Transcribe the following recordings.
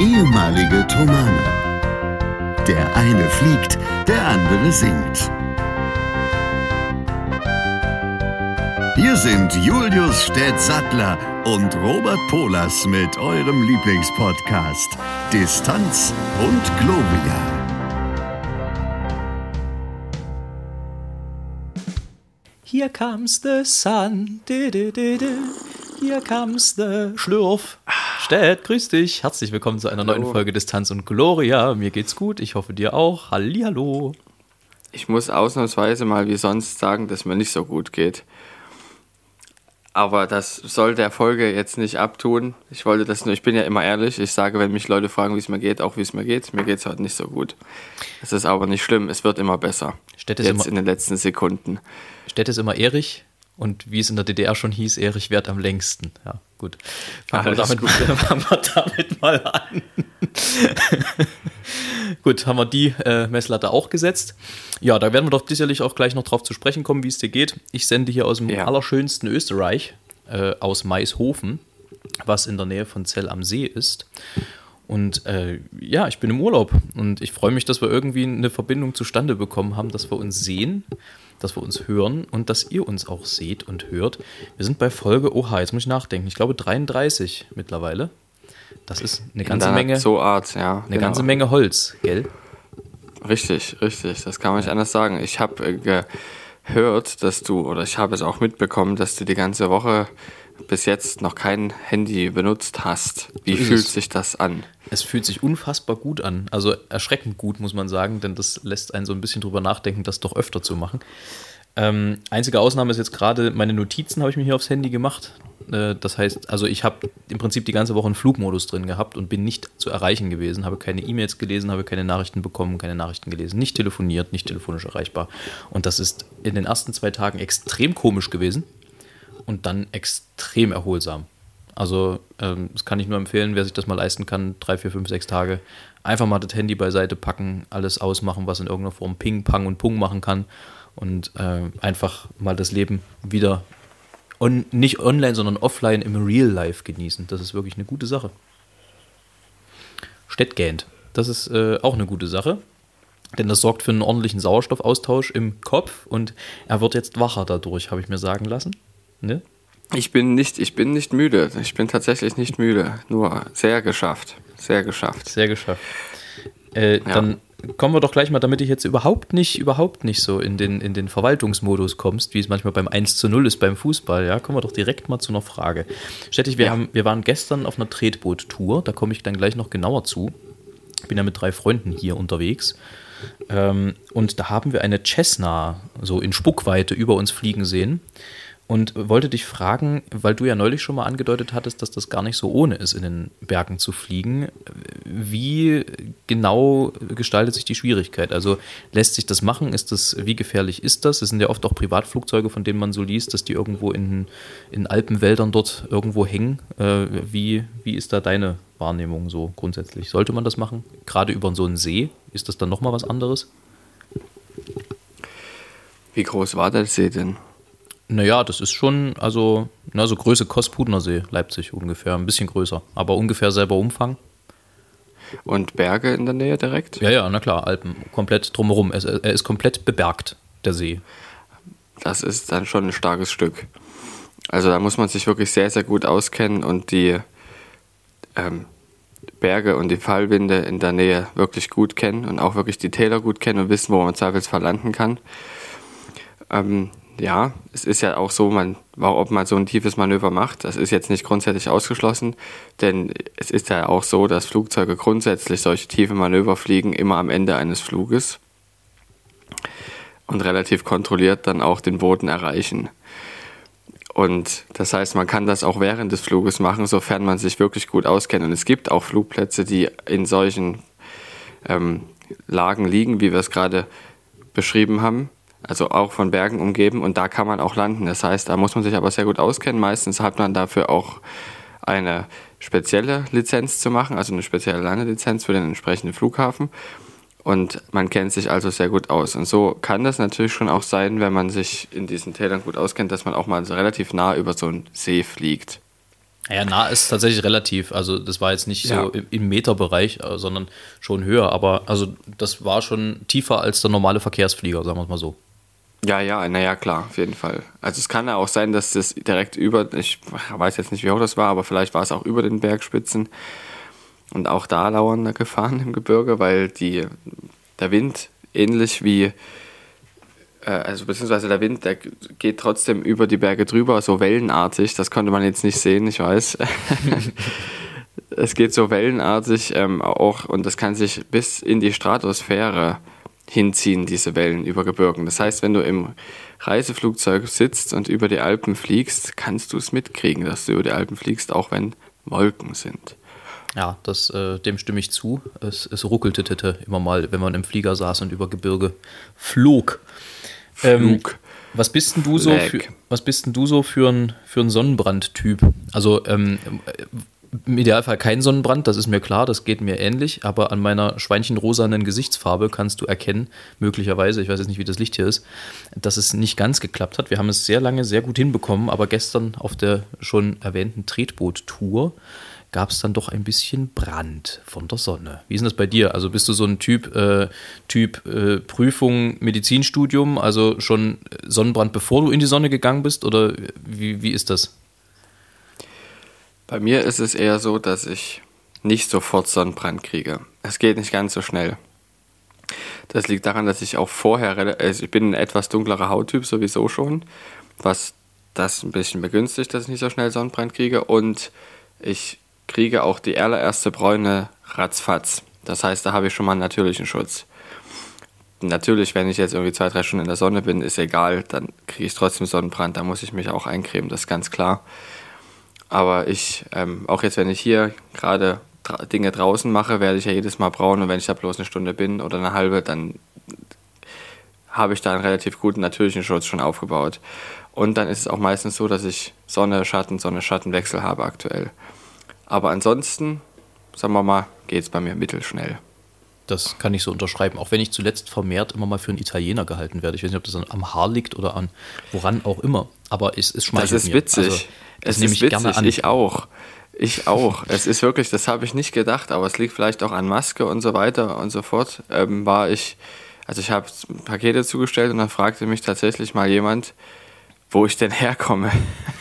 ehemalige Tomane. Der eine fliegt, der andere singt. Hier sind Julius Städtsattler und Robert Polas mit eurem Lieblingspodcast Distanz und Globia. Here comes the sun. Du, du, du. Here comes the Schlürf. Städt, grüß dich. Herzlich willkommen zu einer Hallo. neuen Folge Distanz und Gloria. Mir geht's gut. Ich hoffe dir auch. Hallihallo. Ich muss ausnahmsweise mal wie sonst sagen, dass mir nicht so gut geht. Aber das soll der Folge jetzt nicht abtun. Ich wollte das nur, ich bin ja immer ehrlich. Ich sage, wenn mich Leute fragen, wie es mir geht, auch wie es mir geht. Mir geht es heute nicht so gut. Es ist aber nicht schlimm, es wird immer besser. Städt ist Jetzt immer- in den letzten Sekunden. Städt ist immer Erich. Und wie es in der DDR schon hieß, Erich währt am längsten. Ja, gut. Fangen, wir damit, gut. fangen wir damit mal an. gut, haben wir die äh, Messlatte auch gesetzt. Ja, da werden wir doch sicherlich auch gleich noch drauf zu sprechen kommen, wie es dir geht. Ich sende hier aus dem Ja. allerschönsten Österreich, äh, aus Maishofen, was in der Nähe von Zell am See ist. Und äh, ja, ich bin im Urlaub und ich freue mich, dass wir irgendwie eine Verbindung zustande bekommen haben, dass wir uns sehen, dass wir uns hören und dass ihr uns auch seht und hört. Wir sind bei Folge, oha, jetzt muss ich nachdenken, ich glaube 33 mittlerweile. Das ist eine In ganze Menge, So Art, ja. eine ganze Menge Holz, gell? Richtig, richtig. Das kann man nicht anders sagen. Ich habe äh, gehört, dass du, oder ich habe es auch mitbekommen, dass du die ganze Woche bis jetzt noch kein Handy benutzt hast. Wie fühlt es. sich das an? Es fühlt sich unfassbar gut an. Also erschreckend gut, muss man sagen, denn das lässt einen so ein bisschen drüber nachdenken, das doch öfter zu machen. Ähm, einzige Ausnahme ist jetzt gerade, meine Notizen habe ich mir hier aufs Handy gemacht. Äh, das heißt, also ich habe im Prinzip die ganze Woche einen Flugmodus drin gehabt und bin nicht zu erreichen gewesen, habe keine E-Mails gelesen, habe keine Nachrichten bekommen, keine Nachrichten gelesen, nicht telefoniert, nicht telefonisch erreichbar. Und das ist in den ersten zwei Tagen extrem komisch gewesen und dann extrem erholsam. Also, ähm, das kann ich nur empfehlen, wer sich das mal leisten kann, drei, vier, fünf, sechs Tage, einfach mal das Handy beiseite packen, alles ausmachen, was in irgendeiner Form Ping, Pang und Pung machen kann und äh, einfach mal das Leben wieder on, nicht online, sondern offline im Real Life genießen. Das ist wirklich eine gute Sache. Städtgähnt. Das ist äh, auch eine gute Sache, denn das sorgt für einen ordentlichen Sauerstoffaustausch im Kopf und er wird jetzt wacher dadurch, habe ich mir sagen lassen. Ne? Ich bin nicht, ich bin nicht müde. Ich bin tatsächlich nicht müde. Nur sehr geschafft. Sehr geschafft. Sehr geschafft. Äh, Dann kommen wir doch gleich mal, damit ich jetzt überhaupt nicht, überhaupt nicht so in den, in den Verwaltungsmodus kommst, wie es manchmal beim 1 zu 0 ist beim Fußball, ja, kommen wir doch direkt mal zu einer Frage. Stettig, wir, Ja. haben, wir waren gestern auf einer Tretboot-Tour, da komme ich dann gleich noch genauer zu. Ich bin ja mit drei Freunden hier unterwegs. Ähm, und da haben wir eine Cessna so in Spuckweite über uns fliegen sehen. Und wollte dich fragen, weil du ja neulich schon mal angedeutet hattest, dass das gar nicht so ohne ist, in den Bergen zu fliegen. Wie genau gestaltet sich die Schwierigkeit? Also lässt sich das machen? Ist das, wie gefährlich ist das? Es sind ja oft auch Privatflugzeuge, von denen man so liest, dass die irgendwo in, in Alpenwäldern dort irgendwo hängen. Äh, wie, wie ist da deine Wahrnehmung so grundsätzlich? Sollte man das machen? Gerade über so einen See? Ist das dann nochmal was anderes? Wie groß war der See denn? Naja, das ist schon, also, na, so Größe Kospudner See, Leipzig ungefähr, ein bisschen größer, aber ungefähr selber Umfang. Und Berge in der Nähe direkt? Ja, ja, na klar, Alpen, komplett drumherum. Es, er ist komplett bebergt, der See. Das ist dann schon ein starkes Stück. Also da muss man sich wirklich sehr, sehr gut auskennen und die ähm, Berge und die Fallwinde in der Nähe wirklich gut kennen und auch wirklich die Täler gut kennen und wissen, wo man im Zweifelsfall landen kann. Ähm, ja, es ist ja auch so, man, ob man so ein tiefes Manöver macht, das ist jetzt nicht grundsätzlich ausgeschlossen, denn es ist ja auch so, dass Flugzeuge grundsätzlich solche tiefe Manöver fliegen immer am Ende eines Fluges und relativ kontrolliert dann auch den Boden erreichen. Und das heißt, man kann das auch während des Fluges machen, sofern man sich wirklich gut auskennt. Und es gibt auch Flugplätze, die in solchen ähm, Lagen liegen, wie wir es gerade beschrieben haben. Also auch von Bergen umgeben und da kann man auch landen. Das heißt, da muss man sich aber sehr gut auskennen. Meistens hat man dafür auch eine spezielle Lizenz zu machen, also eine spezielle Landelizenz für den entsprechenden Flughafen. Und man kennt sich also sehr gut aus. Und so kann das natürlich schon auch sein, wenn man sich in diesen Tälern gut auskennt, dass man auch mal so relativ nah über so einen See fliegt. Ja, nah ist tatsächlich relativ. Also das war jetzt nicht Ja. so im- Meterbereich, äh, sondern schon höher. Aber also das war schon tiefer als der normale Verkehrsflieger, sagen wir es mal so. Ja, ja, naja, klar, auf jeden Fall. Also es kann ja auch sein, dass das direkt über, ich weiß jetzt nicht, wie hoch das war, aber vielleicht war es auch über den Bergspitzen und auch da lauernde Gefahren im Gebirge, weil die, der Wind ähnlich wie, äh, also beziehungsweise der Wind, der geht trotzdem über die Berge drüber, so wellenartig, das konnte man jetzt nicht sehen, ich weiß. es geht so wellenartig ähm, auch und das kann sich bis in die Stratosphäre hinziehen, diese Wellen über Gebirgen. Das heißt, wenn du im Reiseflugzeug sitzt und über die Alpen fliegst, kannst du es mitkriegen, dass du über die Alpen fliegst, auch wenn Wolken sind. Ja, das, äh, dem stimme ich zu. Es, es ruckelte tete immer mal, wenn man im Flieger saß und über Gebirge flog. Ähm, Flug. was bist denn du so für, was bist denn du so für ein, für ein Sonnenbrandtyp? Also ähm, im Idealfall kein Sonnenbrand, das ist mir klar, das geht mir ähnlich, aber an meiner schweinchenrosanen Gesichtsfarbe kannst du erkennen, möglicherweise, ich weiß jetzt nicht, wie das Licht hier ist, dass es nicht ganz geklappt hat. Wir haben es sehr lange sehr gut hinbekommen, aber gestern auf der schon erwähnten Tretboot-Tour gab es dann doch ein bisschen Brand von der Sonne. Wie ist denn das bei dir? Also bist du so ein Typ, äh, Typ äh, Prüfung, Medizinstudium, also schon Sonnenbrand, bevor du in die Sonne gegangen bist? Oder wie, wie ist das? Bei mir ist es eher so, dass ich nicht sofort Sonnenbrand kriege. Es geht nicht ganz so schnell. Das liegt daran, dass ich auch vorher, also ich bin ein etwas dunklerer Hauttyp sowieso schon, was das ein bisschen begünstigt, dass ich nicht so schnell Sonnenbrand kriege. Und ich kriege auch die allererste Bräune ratzfatz. Das heißt, da habe ich schon mal einen natürlichen Schutz. Natürlich, wenn ich jetzt irgendwie zwei, drei Stunden in der Sonne bin, ist egal, dann kriege ich trotzdem Sonnenbrand, da muss ich mich auch eincremen, das ist ganz klar. Aber ich, ähm, auch jetzt, wenn ich hier gerade dra Dinge draußen mache, werde ich ja jedes Mal braun und wenn ich da bloß eine Stunde bin oder eine halbe, dann habe ich da einen relativ guten natürlichen Schutz schon aufgebaut. Und dann ist es auch meistens so, dass ich Sonne, Schatten, Sonne, Schattenwechsel habe aktuell. Aber ansonsten, sagen wir mal, geht es bei mir mittelschnell. Das kann ich so unterschreiben, auch wenn ich zuletzt vermehrt immer mal für einen Italiener gehalten werde. Ich weiß nicht, ob das am Haar liegt oder an woran auch immer, aber es, es schmeichelt Das ist mir. witzig. Also, das es nehme ist ich gerne witzig. an. Ich auch. Ich auch. es ist wirklich, das habe ich nicht gedacht, aber es liegt vielleicht auch an Maske und so weiter und so fort. Ähm, war ich, also ich habe Pakete zugestellt und dann fragte mich tatsächlich mal jemand, wo ich denn herkomme.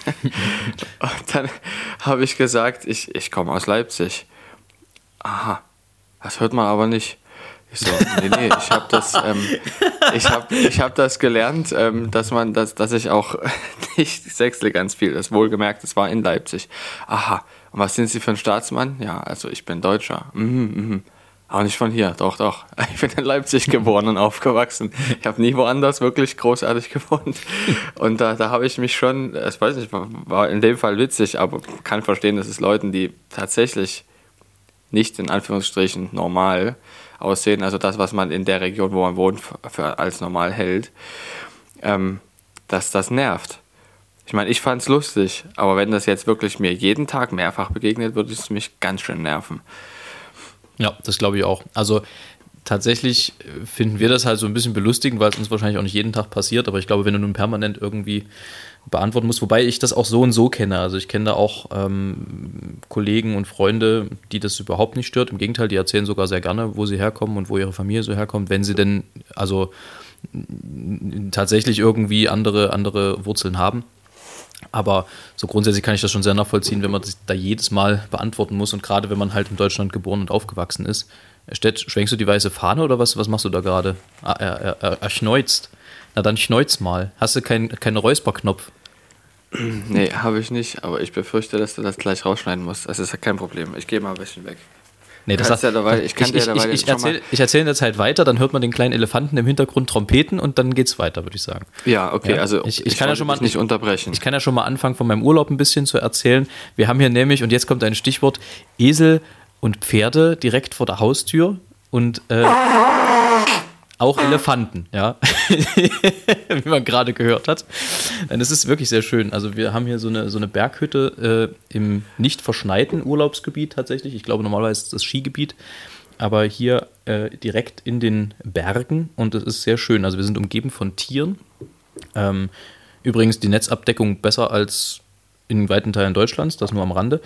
und dann habe ich gesagt, ich, ich komme aus Leipzig. Aha, das hört man aber nicht. Ich so, nee, nee, ich habe das, ähm, ich hab, ich hab das gelernt, ähm, dass man, dass, dass ich auch nicht sechsle ganz viel. Das wohlgemerkt, es war in Leipzig. Aha, und was sind Sie für ein Staatsmann? Ja, also ich bin Deutscher. Mhm, mhm. Aber nicht von hier, doch, doch. Ich bin in Leipzig geboren und aufgewachsen. Ich habe nie woanders wirklich großartig gewohnt. Und da, da habe ich mich schon, ich weiß nicht, war, in dem Fall witzig, aber kann verstehen, dass es Leuten, die tatsächlich nicht in Anführungsstrichen normal aussehen, also das, was man in der Region, wo man wohnt, für, als normal hält, ähm, dass das nervt. Ich meine, ich fand es lustig, aber wenn das jetzt wirklich mir jeden Tag mehrfach begegnet, würde es mich ganz schön nerven. Ja, das glaube ich auch. Also tatsächlich äh, finden wir das halt so ein bisschen belustigend, weil es uns wahrscheinlich auch nicht jeden Tag passiert. Aber ich glaube, wenn du nun permanent irgendwie beantworten musst, wobei ich das auch so und so kenne. Also ich kenne da auch ähm, Kollegen und Freunde, die das überhaupt nicht stört. Im Gegenteil, die erzählen sogar sehr gerne, wo sie herkommen und wo ihre Familie so herkommt, wenn sie denn also tatsächlich irgendwie andere, andere Wurzeln haben. Aber so grundsätzlich kann ich das schon sehr nachvollziehen, wenn man das da jedes Mal beantworten muss und gerade wenn man halt in Deutschland geboren und aufgewachsen ist. Stett, schwenkst du die weiße Fahne oder was, was machst du da gerade? Ah, Er, er, er, er schneuzt. Na dann schneuz mal. Hast du keinen keinen Räusperknopf? Nee, habe ich nicht, aber ich befürchte, dass du das gleich rausschneiden musst. Das ist ja kein Problem. Ich gehe mal ein bisschen weg. Nee, Kannst ja dabei- ich kann dir ich, dabei ich, jetzt ich erzähle ich erzähl in der Zeit weiter, dann hört man den kleinen Elefanten im Hintergrund trompeten und dann geht's weiter, würde ich sagen. Ja, okay, Ja, also ich- ich kann ja schon mal- nicht unterbrechen. Ich kann ja schon mal anfangen, von meinem Urlaub ein bisschen zu erzählen. Wir haben hier nämlich, und jetzt kommt ein Stichwort, Esel und Pferde direkt vor der Haustür und äh, auch Elefanten, ja, wie man gerade gehört hat. Und es ist wirklich sehr schön. Also wir haben hier so eine, so eine Berghütte äh, im nicht verschneiten Urlaubsgebiet tatsächlich. Ich glaube, normalerweise ist das Skigebiet, aber hier äh, direkt in den Bergen und es ist sehr schön. Also wir sind umgeben von Tieren. Ähm, übrigens die Netzabdeckung besser als in weiten Teilen Deutschlands, das nur am Rande.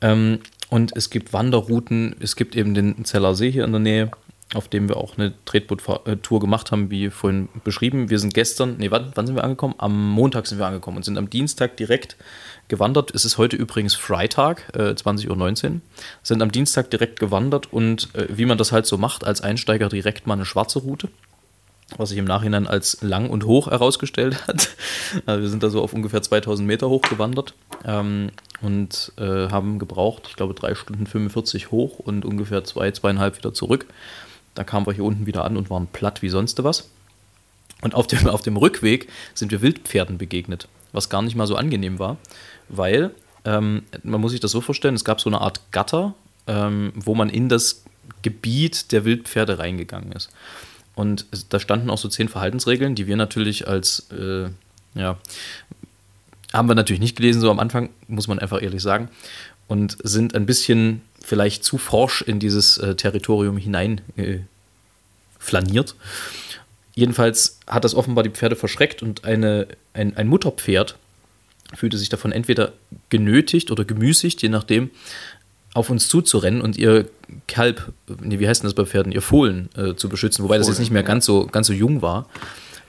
Ähm, und es gibt Wanderrouten, es gibt eben den Zeller See hier in der Nähe, auf dem wir auch eine Tretboot-Tour gemacht haben, wie vorhin beschrieben. Wir sind gestern, nee, wann, wann sind wir angekommen? Am Montag sind wir angekommen und sind am Dienstag direkt gewandert. Es ist heute übrigens Freitag, äh, 20.19 Uhr. Sind am Dienstag direkt gewandert und äh, wie man das halt so macht, als Einsteiger direkt mal eine schwarze Route was sich im Nachhinein als lang und hoch herausgestellt hat. Also wir sind da so auf ungefähr 2000 Meter hoch gewandert ähm, und äh, haben gebraucht, ich glaube, drei Stunden 45 hoch und ungefähr zwei, zweieinhalb wieder zurück. Da kamen wir hier unten wieder an und waren platt wie sonst was. Und auf dem, auf dem Rückweg sind wir Wildpferden begegnet, was gar nicht mal so angenehm war, weil ähm, man muss sich das so vorstellen, es gab so eine Art Gatter, ähm, wo man in das Gebiet der Wildpferde reingegangen ist. Und da standen auch so zehn Verhaltensregeln, die wir natürlich als, äh, ja, haben wir natürlich nicht gelesen, so am Anfang, muss man einfach ehrlich sagen. Und sind ein bisschen vielleicht zu forsch in dieses äh, Territorium hinein äh, flaniert. Jedenfalls hat das offenbar die Pferde verschreckt und eine, ein, ein Mutterpferd fühlte sich davon entweder genötigt oder gemüßigt, je nachdem, auf uns zuzurennen und ihr Kalb, nee, wie heißt denn das bei Pferden, ihr Fohlen äh, zu beschützen, wobei Fohlen, das jetzt nicht mehr ja. ganz, so, ganz so jung war.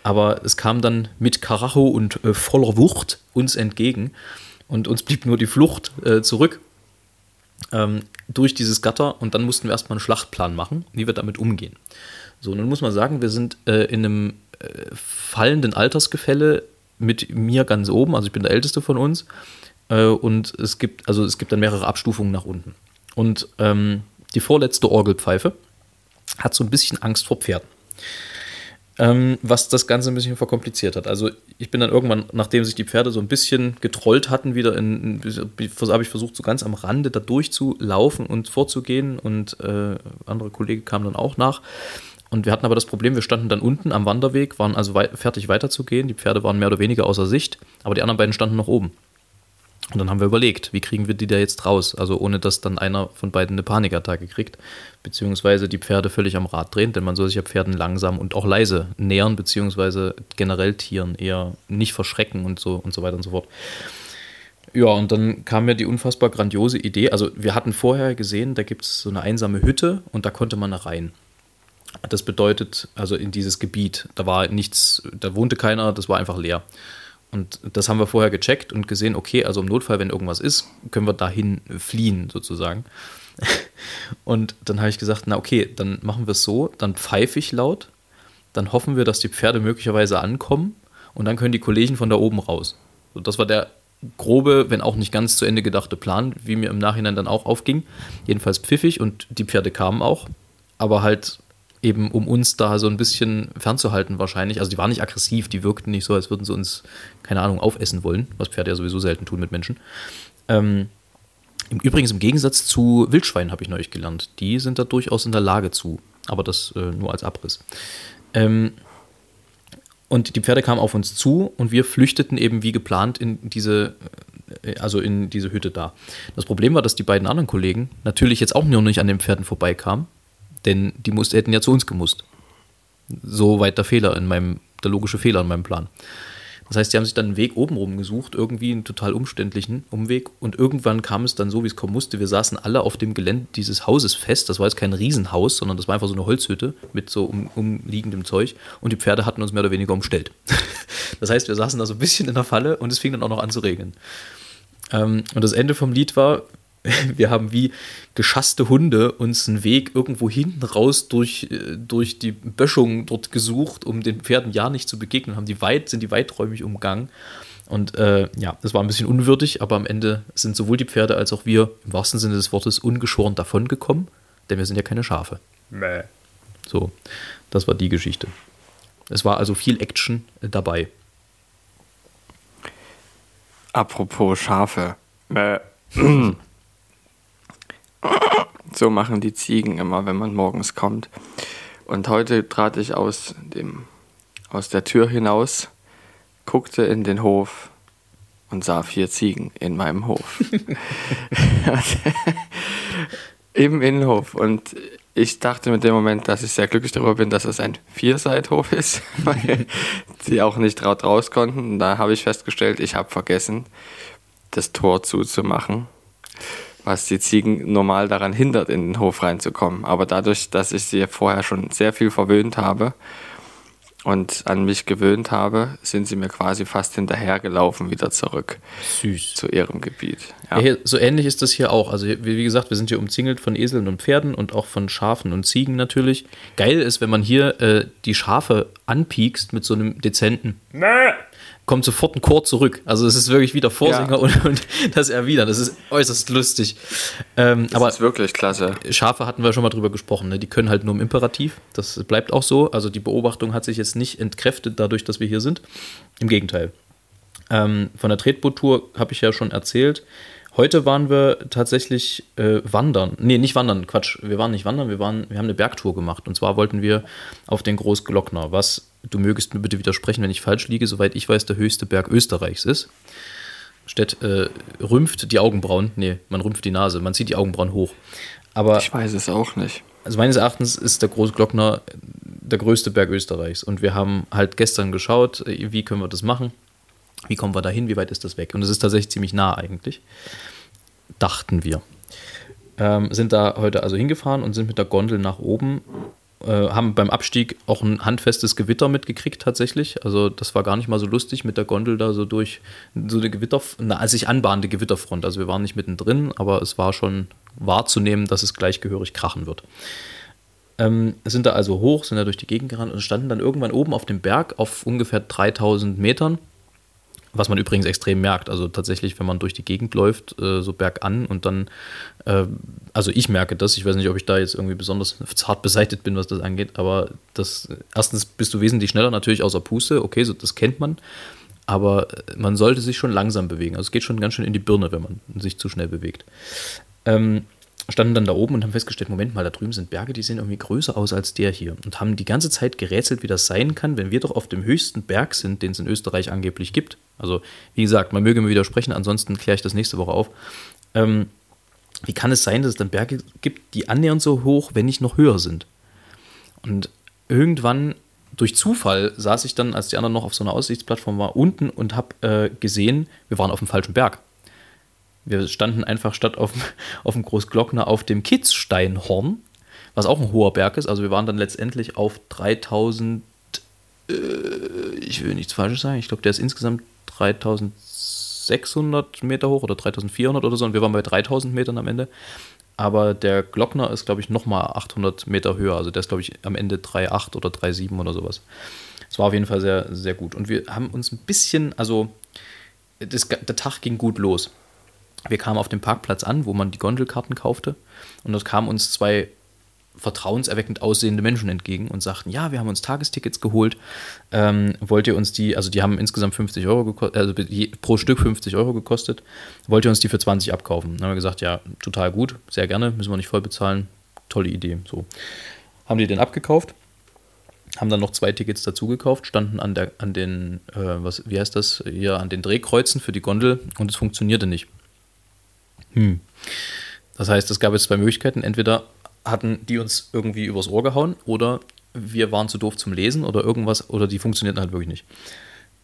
Aber es kam dann mit Karacho und äh, voller Wucht uns entgegen und uns blieb nur die Flucht äh, zurück ähm, durch dieses Gatter und dann mussten wir erstmal einen Schlachtplan machen, wie wir damit umgehen. So, nun muss man sagen, wir sind äh, in einem äh, fallenden Altersgefälle mit mir ganz oben, also ich bin der Älteste von uns und es gibt, also es gibt dann mehrere Abstufungen nach unten. Und ähm, die vorletzte Orgelpfeife hat so ein bisschen Angst vor Pferden. Ähm, was das Ganze ein bisschen verkompliziert hat. Also ich bin dann irgendwann, nachdem sich die Pferde so ein bisschen getrollt hatten, wieder in, habe ich versucht, so ganz am Rande da durchzulaufen und vorzugehen und äh, andere Kollegen kamen dann auch nach. Und wir hatten aber das Problem, wir standen dann unten am Wanderweg, waren also wei fertig weiterzugehen. Die Pferde waren mehr oder weniger außer Sicht, aber die anderen beiden standen noch oben. Und dann haben wir überlegt, wie kriegen wir die da jetzt raus? Also ohne dass dann einer von beiden eine Panikattacke kriegt, beziehungsweise die Pferde völlig am Rad drehen, denn man soll sich ja Pferden langsam und auch leise nähern, beziehungsweise generell Tieren eher nicht verschrecken und so und so weiter und so fort. Ja, und dann kam mir die unfassbar grandiose Idee. Also wir hatten vorher gesehen, da gibt es so eine einsame Hütte und da konnte man rein. Das bedeutet, also in dieses Gebiet, da war nichts, da wohnte keiner, das war einfach leer. Und das haben wir vorher gecheckt und gesehen, okay, also im Notfall, wenn irgendwas ist, können wir dahin fliehen sozusagen. Und dann habe ich gesagt, na okay, dann machen wir es so, dann pfeife ich laut, dann hoffen wir, dass die Pferde möglicherweise ankommen und dann können die Kollegen von da oben raus. So, das war der grobe, wenn auch nicht ganz zu Ende gedachte Plan, wie mir im Nachhinein dann auch aufging. Jedenfalls pfiffig und die Pferde kamen auch, aber halt eben um uns da so ein bisschen fernzuhalten wahrscheinlich. Also die waren nicht aggressiv, die wirkten nicht so, als würden sie uns, keine Ahnung, aufessen wollen, was Pferde ja sowieso selten tun mit Menschen. Ähm, Übrigens im Gegensatz zu Wildschweinen habe ich neulich gelernt. Die sind da durchaus in der Lage zu, aber das äh, nur als Abriss. Ähm, und die Pferde kamen auf uns zu und wir flüchteten eben wie geplant in diese, äh, also in diese Hütte da. Das Problem war, dass die beiden anderen Kollegen natürlich jetzt auch nur nicht an den Pferden vorbeikamen denn die mussten, hätten ja zu uns gemusst. So weit der Fehler in meinem, der logische Fehler in meinem Plan. Das heißt, die haben sich dann einen Weg obenrum gesucht, irgendwie einen total umständlichen Umweg. Und irgendwann kam es dann so, wie es kommen musste. Wir saßen alle auf dem Gelände dieses Hauses fest. Das war jetzt kein Riesenhaus, sondern das war einfach so eine Holzhütte mit so um, umliegendem Zeug. Und die Pferde hatten uns mehr oder weniger umstellt. das heißt, wir saßen da so ein bisschen in der Falle und es fing dann auch noch an zu regnen. Ähm, und das Ende vom Lied war, wir haben wie geschasste Hunde uns einen Weg irgendwo hinten raus durch, äh, durch die Böschung dort gesucht, um den Pferden ja nicht zu begegnen, haben die weit, sind die weiträumig umgangen. Und äh, ja, das war ein bisschen unwürdig, aber am Ende sind sowohl die Pferde als auch wir im wahrsten Sinne des Wortes ungeschoren davongekommen, denn wir sind ja keine Schafe. Mäh. So, das war die Geschichte. Es war also viel Action äh, dabei. Apropos Schafe. Mäh. So machen die Ziegen immer, wenn man morgens kommt. Und heute trat ich aus, dem, aus der Tür hinaus, guckte in den Hof und sah vier Ziegen in meinem Hof. Im Innenhof. Und ich dachte mit dem Moment, dass ich sehr glücklich darüber bin, dass es ein Vierseithof ist, weil sie auch nicht raus konnten. Und da habe ich festgestellt, ich habe vergessen, das Tor zuzumachen, was die Ziegen normal daran hindert, in den Hof reinzukommen. Aber dadurch, dass ich sie vorher schon sehr viel verwöhnt habe und an mich gewöhnt habe, sind sie mir quasi fast hinterhergelaufen wieder zurück Süß. zu ihrem Gebiet. Ja. hier, so ähnlich ist das hier auch. Also, wie, wie gesagt, wir sind hier umzingelt von Eseln und Pferden und auch von Schafen und Ziegen natürlich. Geil ist, wenn man hier äh, die Schafe anpiekst mit so einem dezenten kommt sofort ein Chor zurück. Also es ist wirklich wieder Vorsänger Ja. und, und das Erwidern. Das ist äußerst lustig. Ähm, aber Das ist wirklich klasse. Schafe hatten wir schon mal drüber gesprochen. Ne? Die können halt nur im Imperativ. Das bleibt auch so. Also die Beobachtung hat sich jetzt nicht entkräftet dadurch, dass wir hier sind. Im Gegenteil. Ähm, von der Tretboot-Tour habe ich ja schon erzählt. Heute waren wir tatsächlich äh, wandern. Nee, nicht wandern, Quatsch. Wir waren nicht wandern, wir, waren, wir haben eine Bergtour gemacht. Und zwar wollten wir auf den Großglockner, was, du mögest mir bitte widersprechen, wenn ich falsch liege, soweit ich weiß, der höchste Berg Österreichs ist. Stett äh, rümpft die Augenbrauen. Nee, man rümpft die Nase, man zieht die Augenbrauen hoch. Aber Ich weiß es auch nicht. also meines Erachtens ist der Großglockner der größte Berg Österreichs. Und wir haben halt gestern geschaut, äh, wie können wir das machen? Wie kommen wir da hin? Wie weit ist das weg? Und es ist tatsächlich ziemlich nah eigentlich. Dachten wir. Ähm, sind da heute also hingefahren und sind mit der Gondel nach oben. Äh, haben beim Abstieg auch ein handfestes Gewitter mitgekriegt tatsächlich. Also das war gar nicht mal so lustig mit der Gondel da so durch so eine Gewitter, eine sich anbahnende Gewitterfront. Also wir waren nicht mittendrin, aber es war schon wahrzunehmen, dass es gleich gehörig krachen wird. Ähm, sind da also hoch, sind da durch die Gegend gerannt und standen dann irgendwann oben auf dem Berg auf ungefähr 3000 Metern. Was man übrigens extrem merkt. Also tatsächlich, wenn man durch die Gegend läuft, äh, so bergan und dann, äh, also ich merke das, ich weiß nicht, ob ich da jetzt irgendwie besonders zart beseitigt bin, was das angeht, aber das, erstens bist du wesentlich schneller natürlich außer Puste, okay, so, das kennt man, aber äh, man sollte sich schon langsam bewegen. Also es geht schon ganz schön in die Birne, wenn man sich zu schnell bewegt. Ähm, standen dann da oben und haben festgestellt, Moment mal, da drüben sind Berge, die sehen irgendwie größer aus als der hier. Und haben die ganze Zeit gerätselt, wie das sein kann, wenn wir doch auf dem höchsten Berg sind, den es in Österreich angeblich gibt. Also, wie gesagt, man möge mir widersprechen, ansonsten kläre ich das nächste Woche auf. Ähm, wie kann es sein, dass es dann Berge gibt, die annähernd so hoch, wenn nicht noch höher sind? Und irgendwann durch Zufall saß ich dann, als die anderen noch auf so einer Aussichtsplattform waren, unten und habe äh, gesehen, wir waren auf dem falschen Berg. Wir standen einfach statt auf, dem- auf dem Großglockner auf dem Kitzsteinhorn, was auch ein hoher Berg ist. Also wir waren dann letztendlich auf 3000, äh, ich will nichts Falsches sagen, ich glaube, der ist insgesamt 3600 Meter hoch oder 3400 oder so und wir waren bei 3000 Metern am Ende. Aber der Glockner ist, glaube ich, nochmal 800 Meter höher. Also der ist, glaube ich, am Ende 3,8 oder 3,7 oder sowas. Es war auf jeden Fall sehr, sehr gut. Und wir haben uns ein bisschen, also das, der Tag ging gut los. Wir kamen auf dem Parkplatz an, wo man die Gondelkarten kaufte. Und dort kamen uns zwei vertrauenserweckend aussehende Menschen entgegen und sagten, ja, wir haben uns Tagestickets geholt. Ähm, wollt ihr uns die, also die haben insgesamt 50 Euro gekostet, also pro Stück 50 Euro gekostet. Wollt ihr uns die für 20 abkaufen? Dann haben wir gesagt, ja, total gut, sehr gerne, müssen wir nicht voll bezahlen. Tolle Idee. So. Haben die den abgekauft, haben dann noch zwei Tickets dazu gekauft, standen an, der, an den, äh, was, wie heißt das, hier an den Drehkreuzen für die Gondel und es funktionierte nicht. Hm. Das heißt, es gab jetzt zwei Möglichkeiten. Entweder hatten die uns irgendwie übers Ohr gehauen oder wir waren zu doof zum Lesen oder irgendwas oder die funktionierten halt wirklich nicht.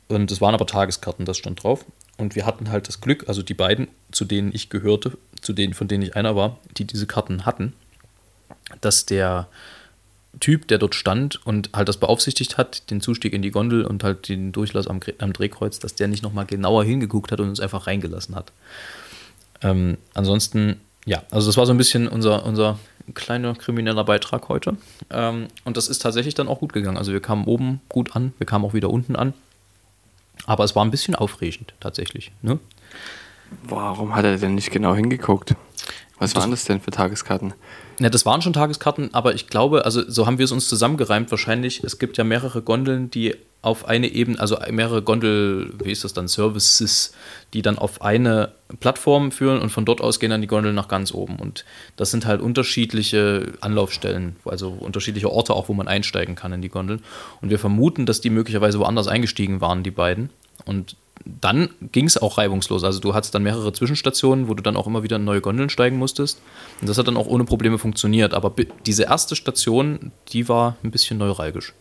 Und es waren aber Tageskarten, das stand drauf. Und wir hatten halt das Glück, also die beiden, zu denen ich gehörte, zu denen, von denen ich einer war, die diese Karten hatten, dass der Typ, der dort stand und halt das beaufsichtigt hat, den Zustieg in die Gondel und halt den Durchlass am, am Drehkreuz, dass der nicht nochmal genauer hingeguckt hat und uns einfach reingelassen hat. Ähm, ansonsten, ja, also das war so ein bisschen unser, unser kleiner krimineller Beitrag heute. Ähm, und das ist tatsächlich dann auch gut gegangen. Also wir kamen oben gut an, wir kamen auch wieder unten an. Aber es war ein bisschen aufregend, tatsächlich. Ne? Warum hat er denn nicht genau hingeguckt? Was waren das denn für Tageskarten? Ja, das waren schon Tageskarten, aber ich glaube, also so haben wir es uns zusammengereimt wahrscheinlich. Es gibt ja mehrere Gondeln, die auf eine Ebene, also mehrere Gondel, wie ist das dann, Services, die dann auf eine Plattform führen und von dort aus gehen dann die Gondeln nach ganz oben. Und das sind halt unterschiedliche Anlaufstellen, also unterschiedliche Orte auch, wo man einsteigen kann in die Gondeln. Und wir vermuten, dass die möglicherweise woanders eingestiegen waren, die beiden. Und dann ging es auch reibungslos. Also du hattest dann mehrere Zwischenstationen, wo du dann auch immer wieder in neue Gondeln steigen musstest. Und das hat dann auch ohne Probleme funktioniert. Aber diese erste Station, die war ein bisschen neuralgisch.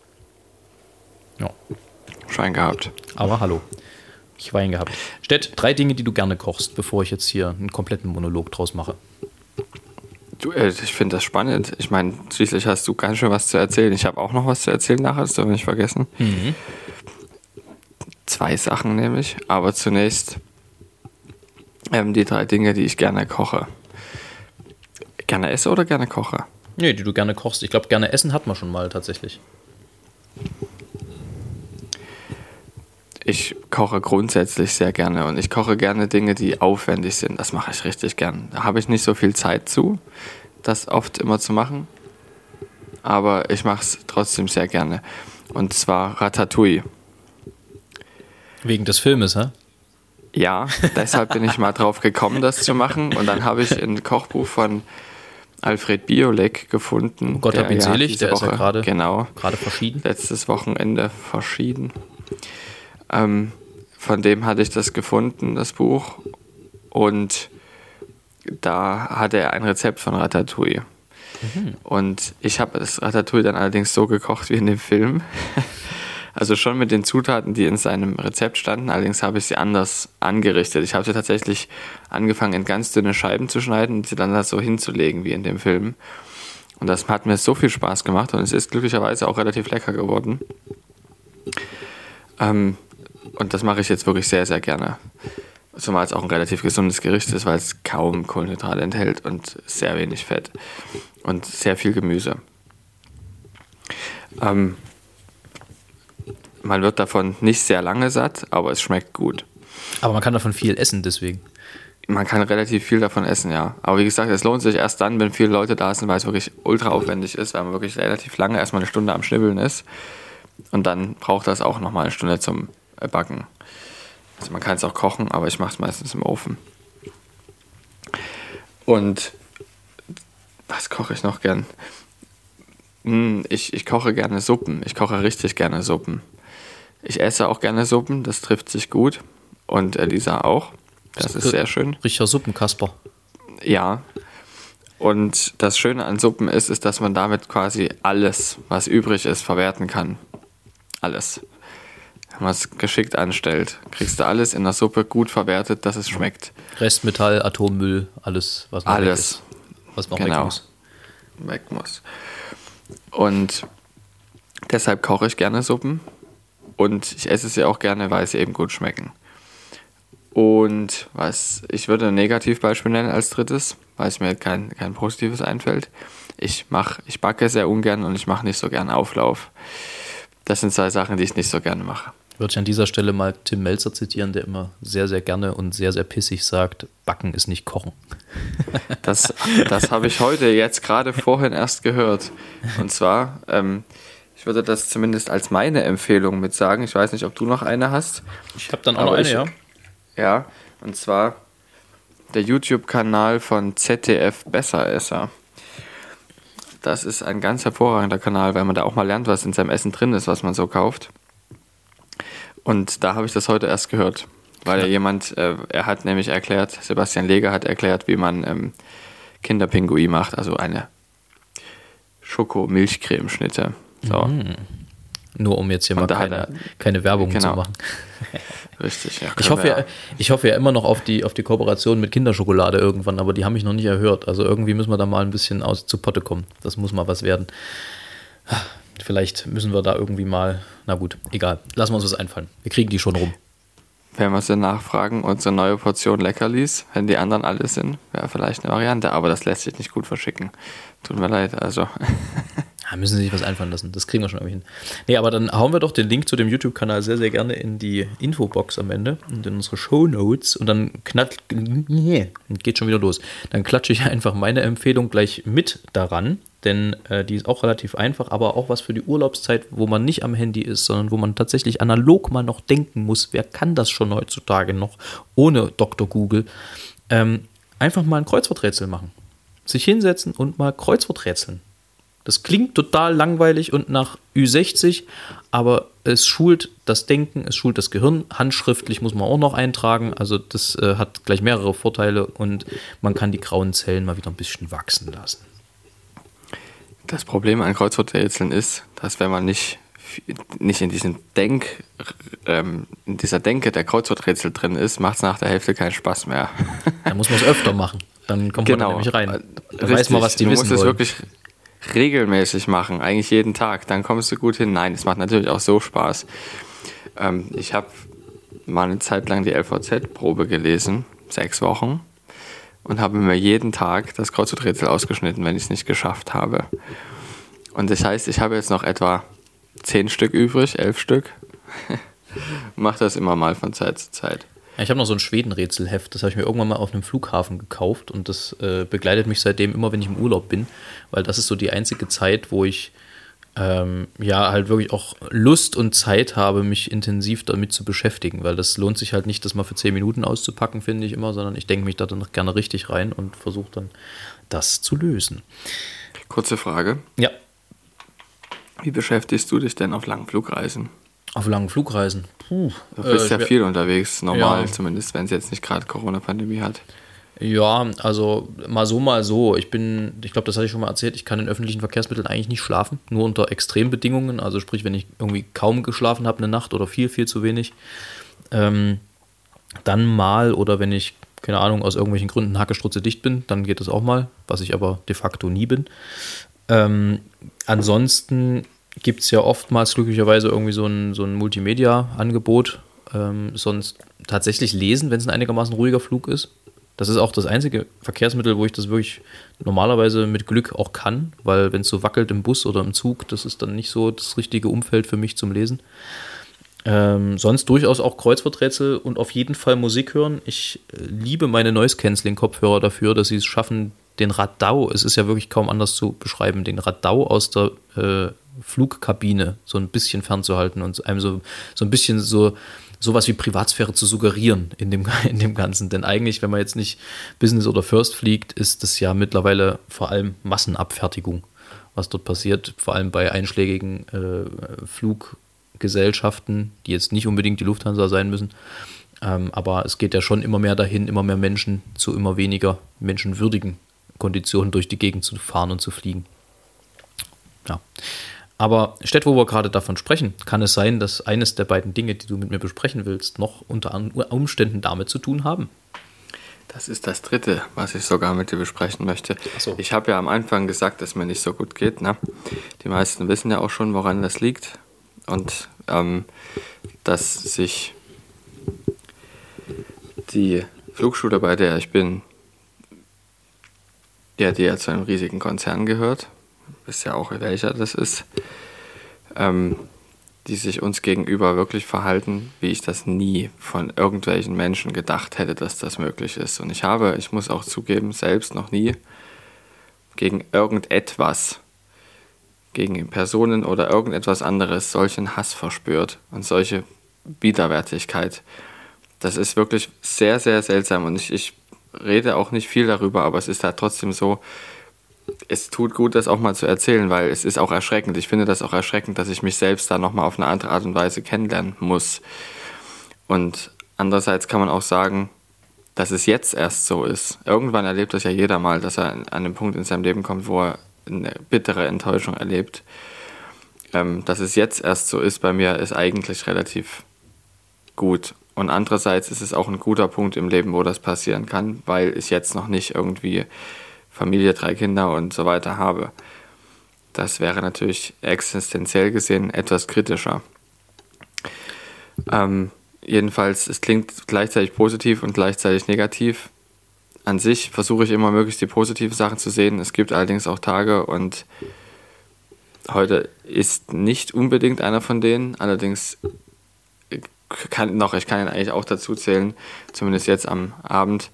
Ja, Schein gehabt. aber hallo. Schwein gehabt. Stett, drei Dinge, die du gerne kochst, bevor ich jetzt hier einen kompletten Monolog draus mache. Du, äh, ich finde das spannend. Ich meine, schließlich hast du ganz schön was zu erzählen. Ich habe auch noch was zu erzählen nachher, das dürfen wir nicht vergessen. Mhm. Zwei Sachen nämlich, aber zunächst ähm, die drei Dinge, die ich gerne koche. Gerne esse oder gerne koche? Nee, die du gerne kochst. Ich glaube, gerne essen hat man schon mal tatsächlich. Ich koche grundsätzlich sehr gerne und ich koche gerne Dinge, die aufwendig sind. Das mache ich richtig gern. Da habe ich nicht so viel Zeit zu, das oft immer zu machen. Aber ich mache es trotzdem sehr gerne. Und zwar Ratatouille. Wegen des Filmes, hä? Ja, deshalb bin ich mal drauf gekommen, das zu machen. Und dann habe ich ein Kochbuch von Alfred Biolek gefunden. Oh Gott hab ihn ja selig, der ist ja Woche- gerade genau, gerade verschieden. letztes Wochenende verschieden. Ähm, von dem hatte ich das gefunden, das Buch. Und da hatte er ein Rezept von Ratatouille. Und ich habe das Ratatouille dann allerdings so gekocht wie in dem Film. Also schon mit den Zutaten, die in seinem Rezept standen, allerdings habe ich sie anders angerichtet. Ich habe sie tatsächlich angefangen in ganz dünne Scheiben zu schneiden und sie dann da so hinzulegen wie in dem Film. Und das hat mir so viel Spaß gemacht und es ist glücklicherweise auch relativ lecker geworden. Ähm, und das mache ich jetzt wirklich sehr, sehr gerne. Zumal es auch ein relativ gesundes Gericht ist, weil es kaum Kohlenhydrate enthält und sehr wenig Fett und sehr viel Gemüse. Ähm, man wird davon nicht sehr lange satt, aber es schmeckt gut. Aber man kann davon viel essen, deswegen. Man kann relativ viel davon essen, ja. Aber wie gesagt, es lohnt sich erst dann, wenn viele Leute da sind, weil es wirklich ultra aufwendig ist, weil man wirklich relativ lange erstmal eine Stunde am Schnibbeln ist. Und dann braucht das auch nochmal eine Stunde zum Backen. Also man kann es auch kochen, aber ich mache es meistens im Ofen. Und was koche ich noch gern? Hm, Ich, ich koche gerne Suppen. Ich koche richtig gerne Suppen. Ich esse auch gerne Suppen, das trifft sich gut. Und Elisa auch. Das ist sehr schön. Richtiger Suppenkasper. Ja. Und das Schöne an Suppen ist, ist, dass man damit quasi alles, was übrig ist, verwerten kann. Alles. Man es geschickt anstellt, kriegst du alles in der Suppe gut verwertet, dass es schmeckt. Restmetall, Atommüll, alles, was weg Alles. ist. Was weg Genau. muss. weg muss. Und deshalb koche ich gerne Suppen. Und ich esse sie auch gerne, weil sie eben gut schmecken. Und was ich würde ein Negativbeispiel nennen als drittes, weil es mir kein, kein positives einfällt. Ich mach, ich backe sehr ungern und ich mache nicht so gern Auflauf. Das sind zwei Sachen, die ich nicht so gerne mache. Würde ich an dieser Stelle mal Tim Melzer zitieren, der immer sehr, sehr gerne und sehr, sehr pissig sagt, Backen ist nicht Kochen. Das, das habe ich heute jetzt gerade vorhin erst gehört. Und zwar, ähm, ich würde das zumindest als meine Empfehlung mit sagen. Ich weiß nicht, ob du noch eine hast. Ich habe dann auch noch eine, ich- ja. Ja, und zwar der YouTube-Kanal von ZDF Besseresser. Das ist ein ganz hervorragender Kanal, weil man da auch mal lernt, was in seinem Essen drin ist, was man so kauft. Und da habe ich das heute erst gehört, weil ja. jemand, äh, er hat nämlich erklärt, Sebastian Leger hat erklärt, wie man ähm, Kinderpingui macht, also eine Schoko-Milchcremeschnitte. So, Nur um jetzt hier Und mal keine, er- keine Werbung Genau. zu machen. richtig. Ja, Ich hoffe, wir ja, ich hoffe ja immer noch auf die, auf die Kooperation mit Kinderschokolade irgendwann, aber die haben mich noch nicht erhört. Also irgendwie müssen wir da mal ein bisschen aus zu Potte kommen. Das muss mal was werden. Vielleicht müssen wir da irgendwie mal, na gut, egal. Lassen wir uns was einfallen. Wir kriegen die schon rum. Wenn wir sie nachfragen, unsere neue Portion Leckerlis, wenn die anderen alle sind, wäre vielleicht eine Variante, aber das lässt sich nicht gut verschicken. Tut mir leid, also. Da müssen sie sich was einfallen lassen. Das kriegen wir schon irgendwie hin. Nee, aber dann hauen wir doch den Link zu dem YouTube-Kanal sehr, sehr gerne in die Infobox am Ende und in unsere Show Notes und dann knallt, nee, geht schon wieder los. Dann klatsche ich einfach meine Empfehlung gleich mit daran, denn äh, die ist auch relativ einfach, aber auch was für die Urlaubszeit, wo man nicht am Handy ist, sondern wo man tatsächlich analog mal noch denken muss. Wer kann das schon heutzutage noch ohne Dr. Google? Ähm, einfach mal ein Kreuzworträtsel machen. Sich hinsetzen und mal Kreuzworträtseln. Das klingt total langweilig und nach Ü60, aber es schult das Denken, es schult das Gehirn. Handschriftlich muss man auch noch eintragen, also das äh, hat gleich mehrere Vorteile und man kann die grauen Zellen mal wieder ein bisschen wachsen lassen. Das Problem an Kreuzworträtseln ist, dass wenn man nicht nicht in diesem Denk, ähm, in dieser Denke der Kreuzworträtsel drin ist, macht es nach der Hälfte keinen Spaß mehr. Dann muss man es öfter machen. Dann kommt genau. man nämlich rein. Dann Dann weiß man, was die du wissen musst es wirklich regelmäßig machen, eigentlich jeden Tag. Dann kommst du gut hin. Nein, es macht natürlich auch so Spaß. Ähm, ich habe mal eine Zeit lang die LVZ-Probe gelesen, sechs Wochen, und habe mir jeden Tag das Kreuzworträtsel ausgeschnitten, wenn ich es nicht geschafft habe. Und das heißt, ich habe jetzt noch etwa zehn Stück übrig, elf Stück. Mach das immer mal von Zeit zu Zeit. Ja, ich habe noch so ein Schweden-Rätselheft, das habe ich mir irgendwann mal auf einem Flughafen gekauft und das äh, begleitet mich seitdem immer, wenn ich im Urlaub bin, weil das ist so die einzige Zeit, wo ich ähm, ja halt wirklich auch Lust und Zeit habe, mich intensiv damit zu beschäftigen, weil das lohnt sich halt nicht, das mal für zehn Minuten auszupacken, finde ich immer, sondern ich denke mich da dann noch gerne richtig rein und versuche dann das zu lösen. Kurze Frage. Ja, Wie beschäftigst du dich denn auf langen Flugreisen? auf langen Flugreisen. Puh, Du bist äh, ja viel unterwegs, normal Ja. zumindest, wenn es jetzt nicht gerade Corona-Pandemie hat. Ja, also mal so, mal so. Ich bin, ich glaube, das hatte ich schon mal erzählt, ich kann in öffentlichen Verkehrsmitteln eigentlich nicht schlafen, nur unter Extrembedingungen. Also sprich, wenn ich irgendwie kaum geschlafen habe eine Nacht oder viel, viel zu wenig, ähm, dann mal oder wenn ich, keine Ahnung, aus irgendwelchen Gründen hackestrutze dicht bin, dann geht das auch mal, was ich aber de facto nie bin. Ähm, ansonsten gibt es ja oftmals glücklicherweise irgendwie so ein, so ein Multimedia-Angebot. Ähm, sonst tatsächlich lesen, wenn es ein einigermaßen ruhiger Flug ist. Das ist auch das einzige Verkehrsmittel, wo ich das wirklich normalerweise mit Glück auch kann, weil wenn es so wackelt im Bus oder im Zug, das ist dann nicht so das richtige Umfeld für mich zum Lesen. Ähm, sonst durchaus auch Kreuzworträtsel und auf jeden Fall Musik hören. Ich äh, liebe meine Noise-Canceling-Kopfhörer dafür, dass sie es schaffen, den Radau, es ist ja wirklich kaum anders zu beschreiben, den Radau aus der äh, Flugkabine so ein bisschen fernzuhalten und einem so, so ein bisschen so sowas wie Privatsphäre zu suggerieren in dem, in dem Ganzen. Denn eigentlich, wenn man jetzt nicht Business oder First fliegt, ist das ja mittlerweile vor allem Massenabfertigung, was dort passiert, vor allem bei einschlägigen äh, Fluggesellschaften, die jetzt nicht unbedingt die Lufthansa sein müssen. Ähm, aber es geht ja schon immer mehr dahin, immer mehr Menschen zu immer weniger menschenwürdigen Konditionen durch die Gegend zu fahren und zu fliegen. Ja. Aber Stett, wo wir gerade davon sprechen, kann es sein, dass eines der beiden Dinge, die du mit mir besprechen willst, noch unter Umständen damit zu tun haben. Das ist das dritte, was ich sogar mit dir besprechen möchte. So. Ich habe ja am Anfang gesagt, dass mir nicht so gut geht. Ne? Die meisten wissen ja auch schon, woran das liegt. Und ähm, dass sich die Flugschule, bei der ich bin, ja, die ja zu einem riesigen Konzern gehört, wisst ja auch, welcher das ist, ähm, die sich uns gegenüber wirklich verhalten, wie ich das nie von irgendwelchen Menschen gedacht hätte, dass das möglich ist. Und ich habe, ich muss auch zugeben, selbst noch nie gegen irgendetwas, gegen Personen oder irgendetwas anderes solchen Hass verspürt und solche Widerwärtigkeit. Das ist wirklich sehr, sehr seltsam und ich, ich rede auch nicht viel darüber, aber es ist halt trotzdem so, es tut gut, das auch mal zu erzählen, weil es ist auch erschreckend. Ich finde das auch erschreckend, dass ich mich selbst da nochmal auf eine andere Art und Weise kennenlernen muss. Und andererseits kann man auch sagen, dass es jetzt erst so ist. Irgendwann erlebt das ja jeder mal, dass er an einem Punkt in seinem Leben kommt, wo er eine bittere Enttäuschung erlebt. Ähm, dass es jetzt erst so ist bei mir, ist eigentlich relativ gut. Und andererseits ist es auch ein guter Punkt im Leben, wo das passieren kann, weil ich jetzt noch nicht irgendwie Familie, drei Kinder und so weiter habe. Das wäre natürlich existenziell gesehen etwas kritischer. Ähm, jedenfalls, es klingt gleichzeitig positiv und gleichzeitig negativ. An sich versuche ich immer möglichst die positiven Sachen zu sehen. Es gibt allerdings auch Tage und heute ist nicht unbedingt einer von denen. Allerdings kann noch, ich kann ihn eigentlich auch dazu zählen, zumindest jetzt am Abend,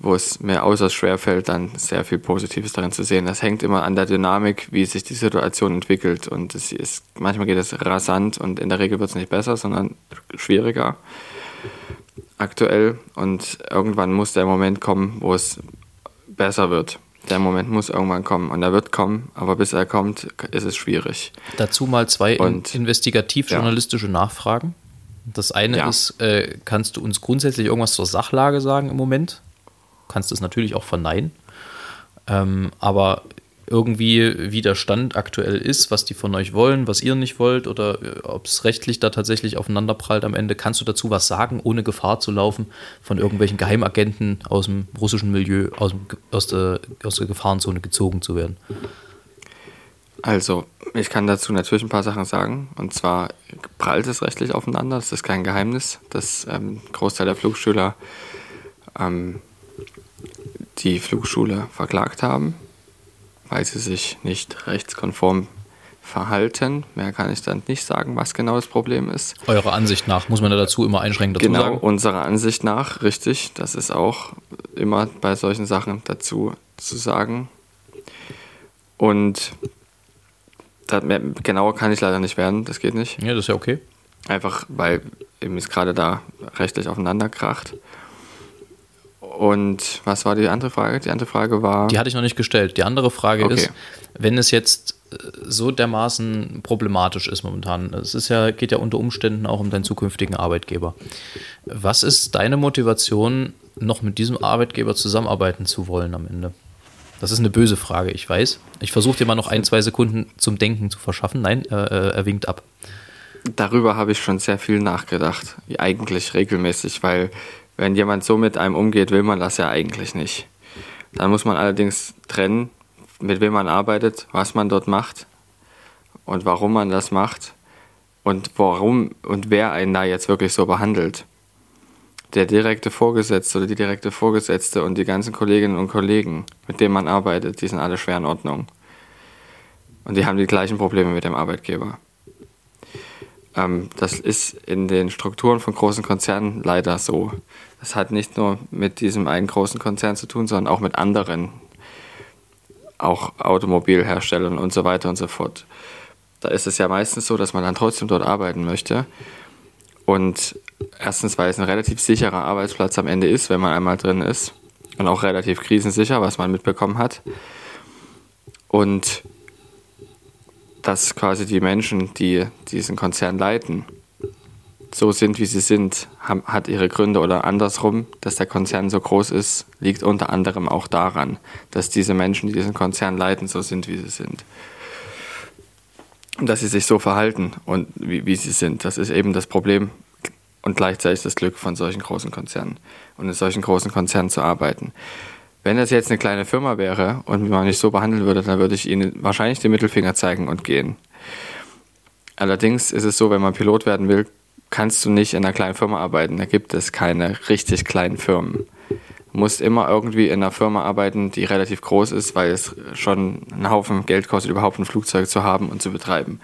wo es mir äußerst schwer fällt, dann sehr viel Positives darin zu sehen. Das hängt immer an der Dynamik, wie sich die Situation entwickelt. Und es ist, manchmal geht es rasant und in der Regel wird es nicht besser, sondern schwieriger aktuell. Und irgendwann muss der Moment kommen, wo es besser wird. Der Moment muss irgendwann kommen und er wird kommen, aber bis er kommt, ist es schwierig. Dazu mal zwei Und- investigativ-journalistische Nachfragen. Das eine Ja. ist, äh, kannst du uns grundsätzlich irgendwas zur Sachlage sagen im Moment? Kannst es natürlich auch verneinen. Ähm, aber irgendwie, wie der Stand aktuell ist, was die von euch wollen, was ihr nicht wollt oder äh, ob es rechtlich da tatsächlich aufeinanderprallt am Ende. Kannst du dazu was sagen, ohne Gefahr zu laufen, von irgendwelchen Geheimagenten aus dem russischen Milieu, aus, dem, aus, der, aus der Gefahrenzone gezogen zu werden? Also, ich kann dazu natürlich ein paar Sachen sagen. Und zwar prallt es rechtlich aufeinander, das ist kein Geheimnis, dass ähm, Großteil der Flugschüler ähm, die Flugschule verklagt haben, weil sie sich nicht rechtskonform verhalten. Mehr kann ich dann nicht sagen, was genau das Problem ist. Eurer Ansicht nach muss man da dazu immer einschränkend dazu genau, sagen? Genau, unserer Ansicht nach, richtig. Das ist auch immer bei solchen Sachen dazu zu sagen. Und mehr, genauer kann ich leider nicht werden, das geht nicht. Ja, das ist ja okay. Einfach, weil eben es gerade da rechtlich aufeinander kracht. Und was war die andere Frage? Die andere Frage war. Die hatte ich noch nicht gestellt. Die andere Frage okay. ist, wenn es jetzt äh, so dermaßen problematisch ist momentan, es ist ja, geht ja unter Umständen auch um deinen zukünftigen Arbeitgeber. Was ist deine Motivation, noch mit diesem Arbeitgeber zusammenarbeiten zu wollen am Ende? Das ist eine böse Frage, ich weiß. Ich versuche dir mal noch ein, zwei Sekunden zum Denken zu verschaffen. Nein, äh, äh er winkt ab. Darüber habe ich schon sehr viel nachgedacht. Eigentlich regelmäßig, weil wenn jemand so mit einem umgeht, will man das ja eigentlich nicht. Dann muss man allerdings trennen, mit wem man arbeitet, was man dort macht und warum man das macht und warum und wer einen da jetzt wirklich so behandelt. Der direkte Vorgesetzte oder die direkte Vorgesetzte und die ganzen Kolleginnen und Kollegen, mit denen man arbeitet, die sind alle schwer in Ordnung. Und die haben die gleichen Probleme mit dem Arbeitgeber. Ähm, das ist in den Strukturen von großen Konzernen leider so. Das hat nicht nur mit diesem einen großen Konzern zu tun, sondern auch mit anderen, auch Automobilherstellern und so weiter und so fort. Da ist es ja meistens so, dass man dann trotzdem dort arbeiten möchte. Und erstens, weil es ein relativ sicherer Arbeitsplatz am Ende ist, wenn man einmal drin ist. Und auch relativ krisensicher, was man mitbekommen hat. Und dass quasi die Menschen, die diesen Konzern leiten, so sind, wie sie sind, hat ihre Gründe oder andersrum, dass der Konzern so groß ist, liegt unter anderem auch daran, dass diese Menschen, die diesen Konzern leiten, so sind, wie sie sind. Und dass sie sich so verhalten und wie, wie sie sind. Das ist eben das Problem und gleichzeitig das Glück von solchen großen Konzernen und in solchen großen Konzernen zu arbeiten. Wenn das jetzt eine kleine Firma wäre und man nicht so behandeln würde, dann würde ich Ihnen wahrscheinlich den Mittelfinger zeigen und gehen. Allerdings ist es so, wenn man Pilot werden will, kannst du nicht in einer kleinen Firma arbeiten. Da gibt es keine richtig kleinen Firmen. Du musst immer irgendwie in einer Firma arbeiten, die relativ groß ist, weil es schon einen Haufen Geld kostet, überhaupt ein Flugzeug zu haben und zu betreiben.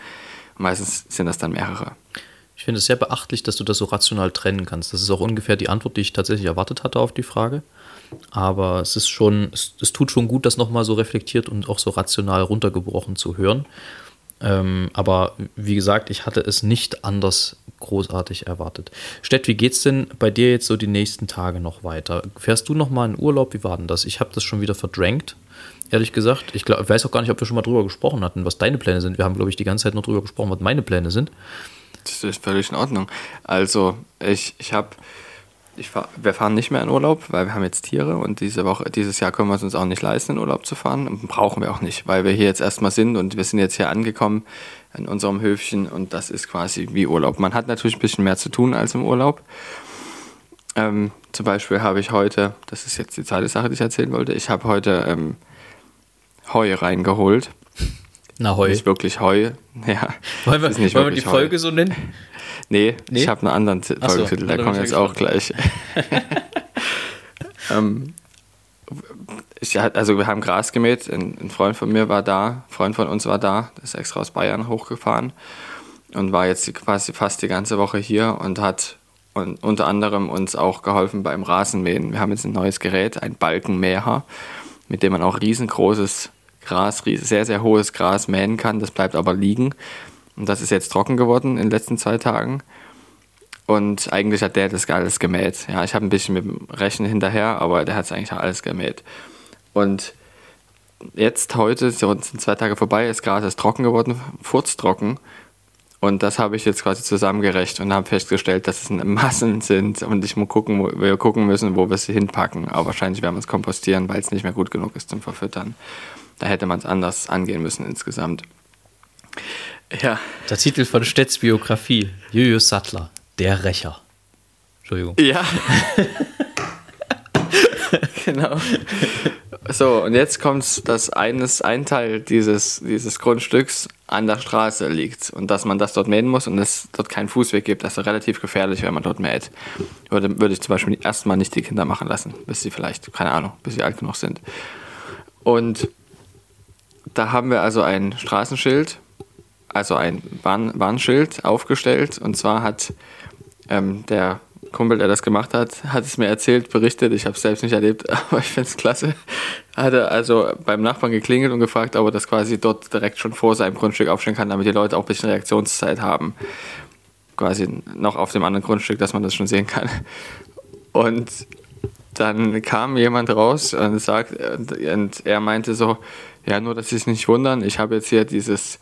Meistens sind das dann mehrere. Ich finde es sehr beachtlich, dass du das so rational trennen kannst. Das ist auch ungefähr die Antwort, die ich tatsächlich erwartet hatte auf die Frage. Aber es ist schon, es, es tut schon gut, das nochmal so reflektiert und auch so rational runtergebrochen zu hören. Ähm, aber wie gesagt, ich hatte es nicht anders großartig erwartet. Stett, wie geht's denn bei dir jetzt so die nächsten Tage noch weiter? Fährst du nochmal in Urlaub? Wie war denn das? Ich habe das schon wieder verdrängt, ehrlich gesagt. Ich glaub, weiß auch gar nicht, ob wir schon mal drüber gesprochen hatten, was deine Pläne sind. Wir haben, glaube ich, die ganze Zeit nur drüber gesprochen, was meine Pläne sind. Das ist völlig in Ordnung. Also, ich, ich habe fahr, wir fahren nicht mehr in Urlaub, weil wir haben jetzt Tiere und diese Woche, dieses Jahr können wir es uns auch nicht leisten, in Urlaub zu fahren. Und brauchen wir auch nicht, weil wir hier jetzt erstmal sind und wir sind jetzt hier angekommen in unserem Höfchen und das ist quasi wie Urlaub. Man hat natürlich ein bisschen mehr zu tun als im Urlaub. Ähm, zum Beispiel habe ich heute, das ist jetzt die zweite Sache, die ich erzählen wollte, ich habe heute ähm, Heu reingeholt. Na, Heu. Nicht wirklich Heu. Ja, wollen wir, wollen wir die Folge so nennen? Nee, nee? ich habe einen anderen Folgetitel, so, der kommt jetzt auch gleich. ähm, ich, also wir haben Gras gemäht, ein, ein, Freund von mir war da, ein Freund von uns war da, der ist extra aus Bayern hochgefahren und war jetzt quasi fast die ganze Woche hier und hat und unter anderem uns auch geholfen beim Rasenmähen. Wir haben jetzt ein neues Gerät, ein Balkenmäher, mit dem man auch riesengroßes Gras, sehr, sehr hohes Gras mähen kann. Das bleibt aber liegen. Und das ist jetzt trocken geworden in den letzten zwei Tagen. Und eigentlich hat der das alles gemäht. Ja, ich habe ein bisschen mit dem Rechnen hinterher, aber der hat es eigentlich alles gemäht. Und jetzt, heute, sind zwei Tage vorbei, das Gras ist trocken geworden, furztrocken. Und das habe ich jetzt quasi zusammengerecht und habe festgestellt, dass es Massen sind und ich muss gucken, wir gucken müssen, wo wir sie hinpacken. Aber wahrscheinlich werden wir es kompostieren, weil es nicht mehr gut genug ist zum Verfüttern. Da hätte man es anders angehen müssen insgesamt. Ja. Der Titel von Stedts Biografie, Julius Sattler, der Rächer. Entschuldigung. Ja. genau. So, und jetzt kommt es, dass eines, ein Teil dieses, dieses Grundstücks an der Straße liegt und dass man das dort mähen muss und es dort keinen Fußweg gibt. Das ist relativ gefährlich, wenn man dort mäht. Würde, würde ich zum Beispiel erstmal nicht die Kinder machen lassen, bis sie vielleicht, keine Ahnung, bis sie alt genug sind. Und da haben wir also ein Straßenschild, also ein Warn Warnschild aufgestellt und zwar hat ähm, der Kumpel, der das gemacht hat, hat es mir erzählt, berichtet. Ich habe es selbst nicht erlebt, aber ich finde es klasse. Hat er also beim Nachbarn geklingelt und gefragt, ob er das quasi dort direkt schon vor seinem Grundstück aufstellen kann, damit die Leute auch ein bisschen Reaktionszeit haben. Quasi noch auf dem anderen Grundstück, dass man das schon sehen kann. Und dann kam jemand raus und sagt, und er meinte so, ja, nur, dass Sie sich nicht wundern, ich habe jetzt hier dieses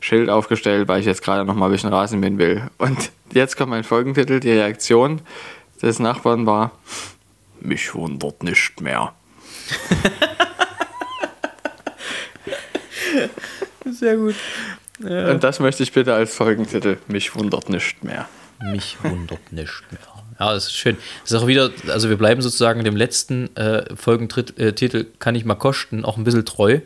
Schild aufgestellt, weil ich jetzt gerade noch mal ein bisschen Rasen mähen will. Und jetzt kommt mein Folgentitel. Die Reaktion des Nachbarn war: Mich wundert nicht mehr. Sehr gut. Ja. Und das möchte ich bitte als Folgentitel: Mich wundert nicht mehr. Mich wundert nicht mehr. Ja, das ist schön. Das ist auch wieder, also wir bleiben sozusagen dem letzten äh, Folgentitel äh, Kann ich mal kosten, auch ein bisschen treu.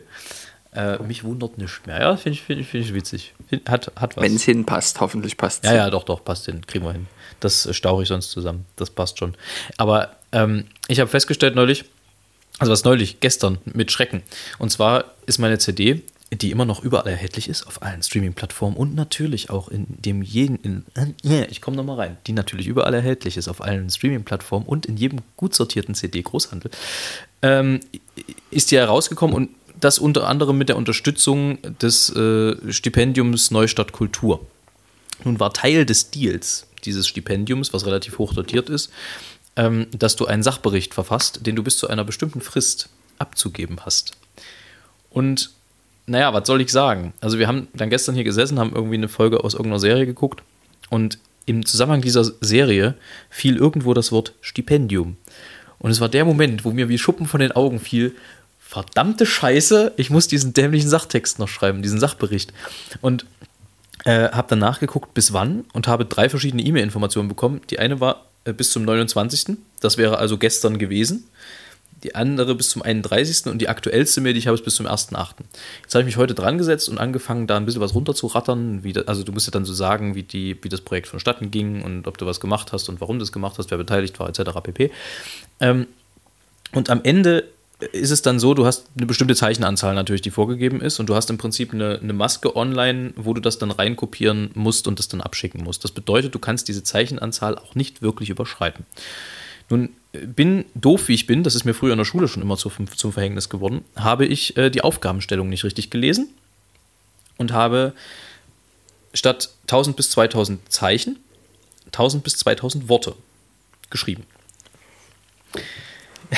Äh, mich wundert nicht mehr. Ja, finde ich, find, find ich witzig. Hat, hat was. Wenn es hinpasst, hoffentlich passt es. Ja, ja, doch, doch, passt hin. Kriegen wir hin. Das stauche ich sonst zusammen. Das passt schon. Aber ähm, ich habe festgestellt neulich, also was neulich, gestern mit Schrecken. Und zwar ist meine CD, die immer noch überall erhältlich ist, auf allen Streaming-Plattformen und natürlich auch in dem jeden, in, äh, ich komme nochmal rein, die natürlich überall erhältlich ist, auf allen Streaming-Plattformen und in jedem gut sortierten CD-Großhandel, ähm, ist die herausgekommen und das unter anderem mit der Unterstützung des äh, Stipendiums Neustadt Kultur. Nun war Teil des Deals dieses Stipendiums, was relativ hoch dotiert ist, ähm, dass du einen Sachbericht verfasst, den du bis zu einer bestimmten Frist abzugeben hast. Und naja, was soll ich sagen? Also wir haben dann gestern hier gesessen, haben irgendwie eine Folge aus irgendeiner Serie geguckt und im Zusammenhang dieser Serie fiel irgendwo das Wort Stipendium. Und es war der Moment, wo mir wie Schuppen von den Augen fiel, verdammte Scheiße, ich muss diesen dämlichen Sachtext noch schreiben, diesen Sachbericht. Und äh, habe dann nachgeguckt, bis wann und habe drei verschiedene E-Mail-Informationen bekommen. Die eine war äh, bis zum 29. Das wäre also gestern gewesen. Die andere bis zum 31. und die aktuellste Mail, die ich habe, ist bis zum 1.8. Jetzt habe ich mich heute dran gesetzt und angefangen, da ein bisschen was runterzurattern. Wie das, also du musst ja dann so sagen, wie, die, wie das Projekt vonstatten ging und ob du was gemacht hast und warum du es gemacht hast, wer beteiligt war, etc. pp. Ähm, und am Ende ist es dann so, du hast eine bestimmte Zeichenanzahl natürlich, die vorgegeben ist, und du hast im Prinzip eine, eine, Maske online, wo du das dann reinkopieren musst und das dann abschicken musst. Das bedeutet, du kannst diese Zeichenanzahl auch nicht wirklich überschreiten. Nun bin doof, wie ich bin, das ist mir früher in der Schule schon immer zu, zum Verhängnis geworden, habe ich äh, die Aufgabenstellung nicht richtig gelesen und habe statt 1000 bis 2000 Zeichen 1000 bis 2000 Worte geschrieben.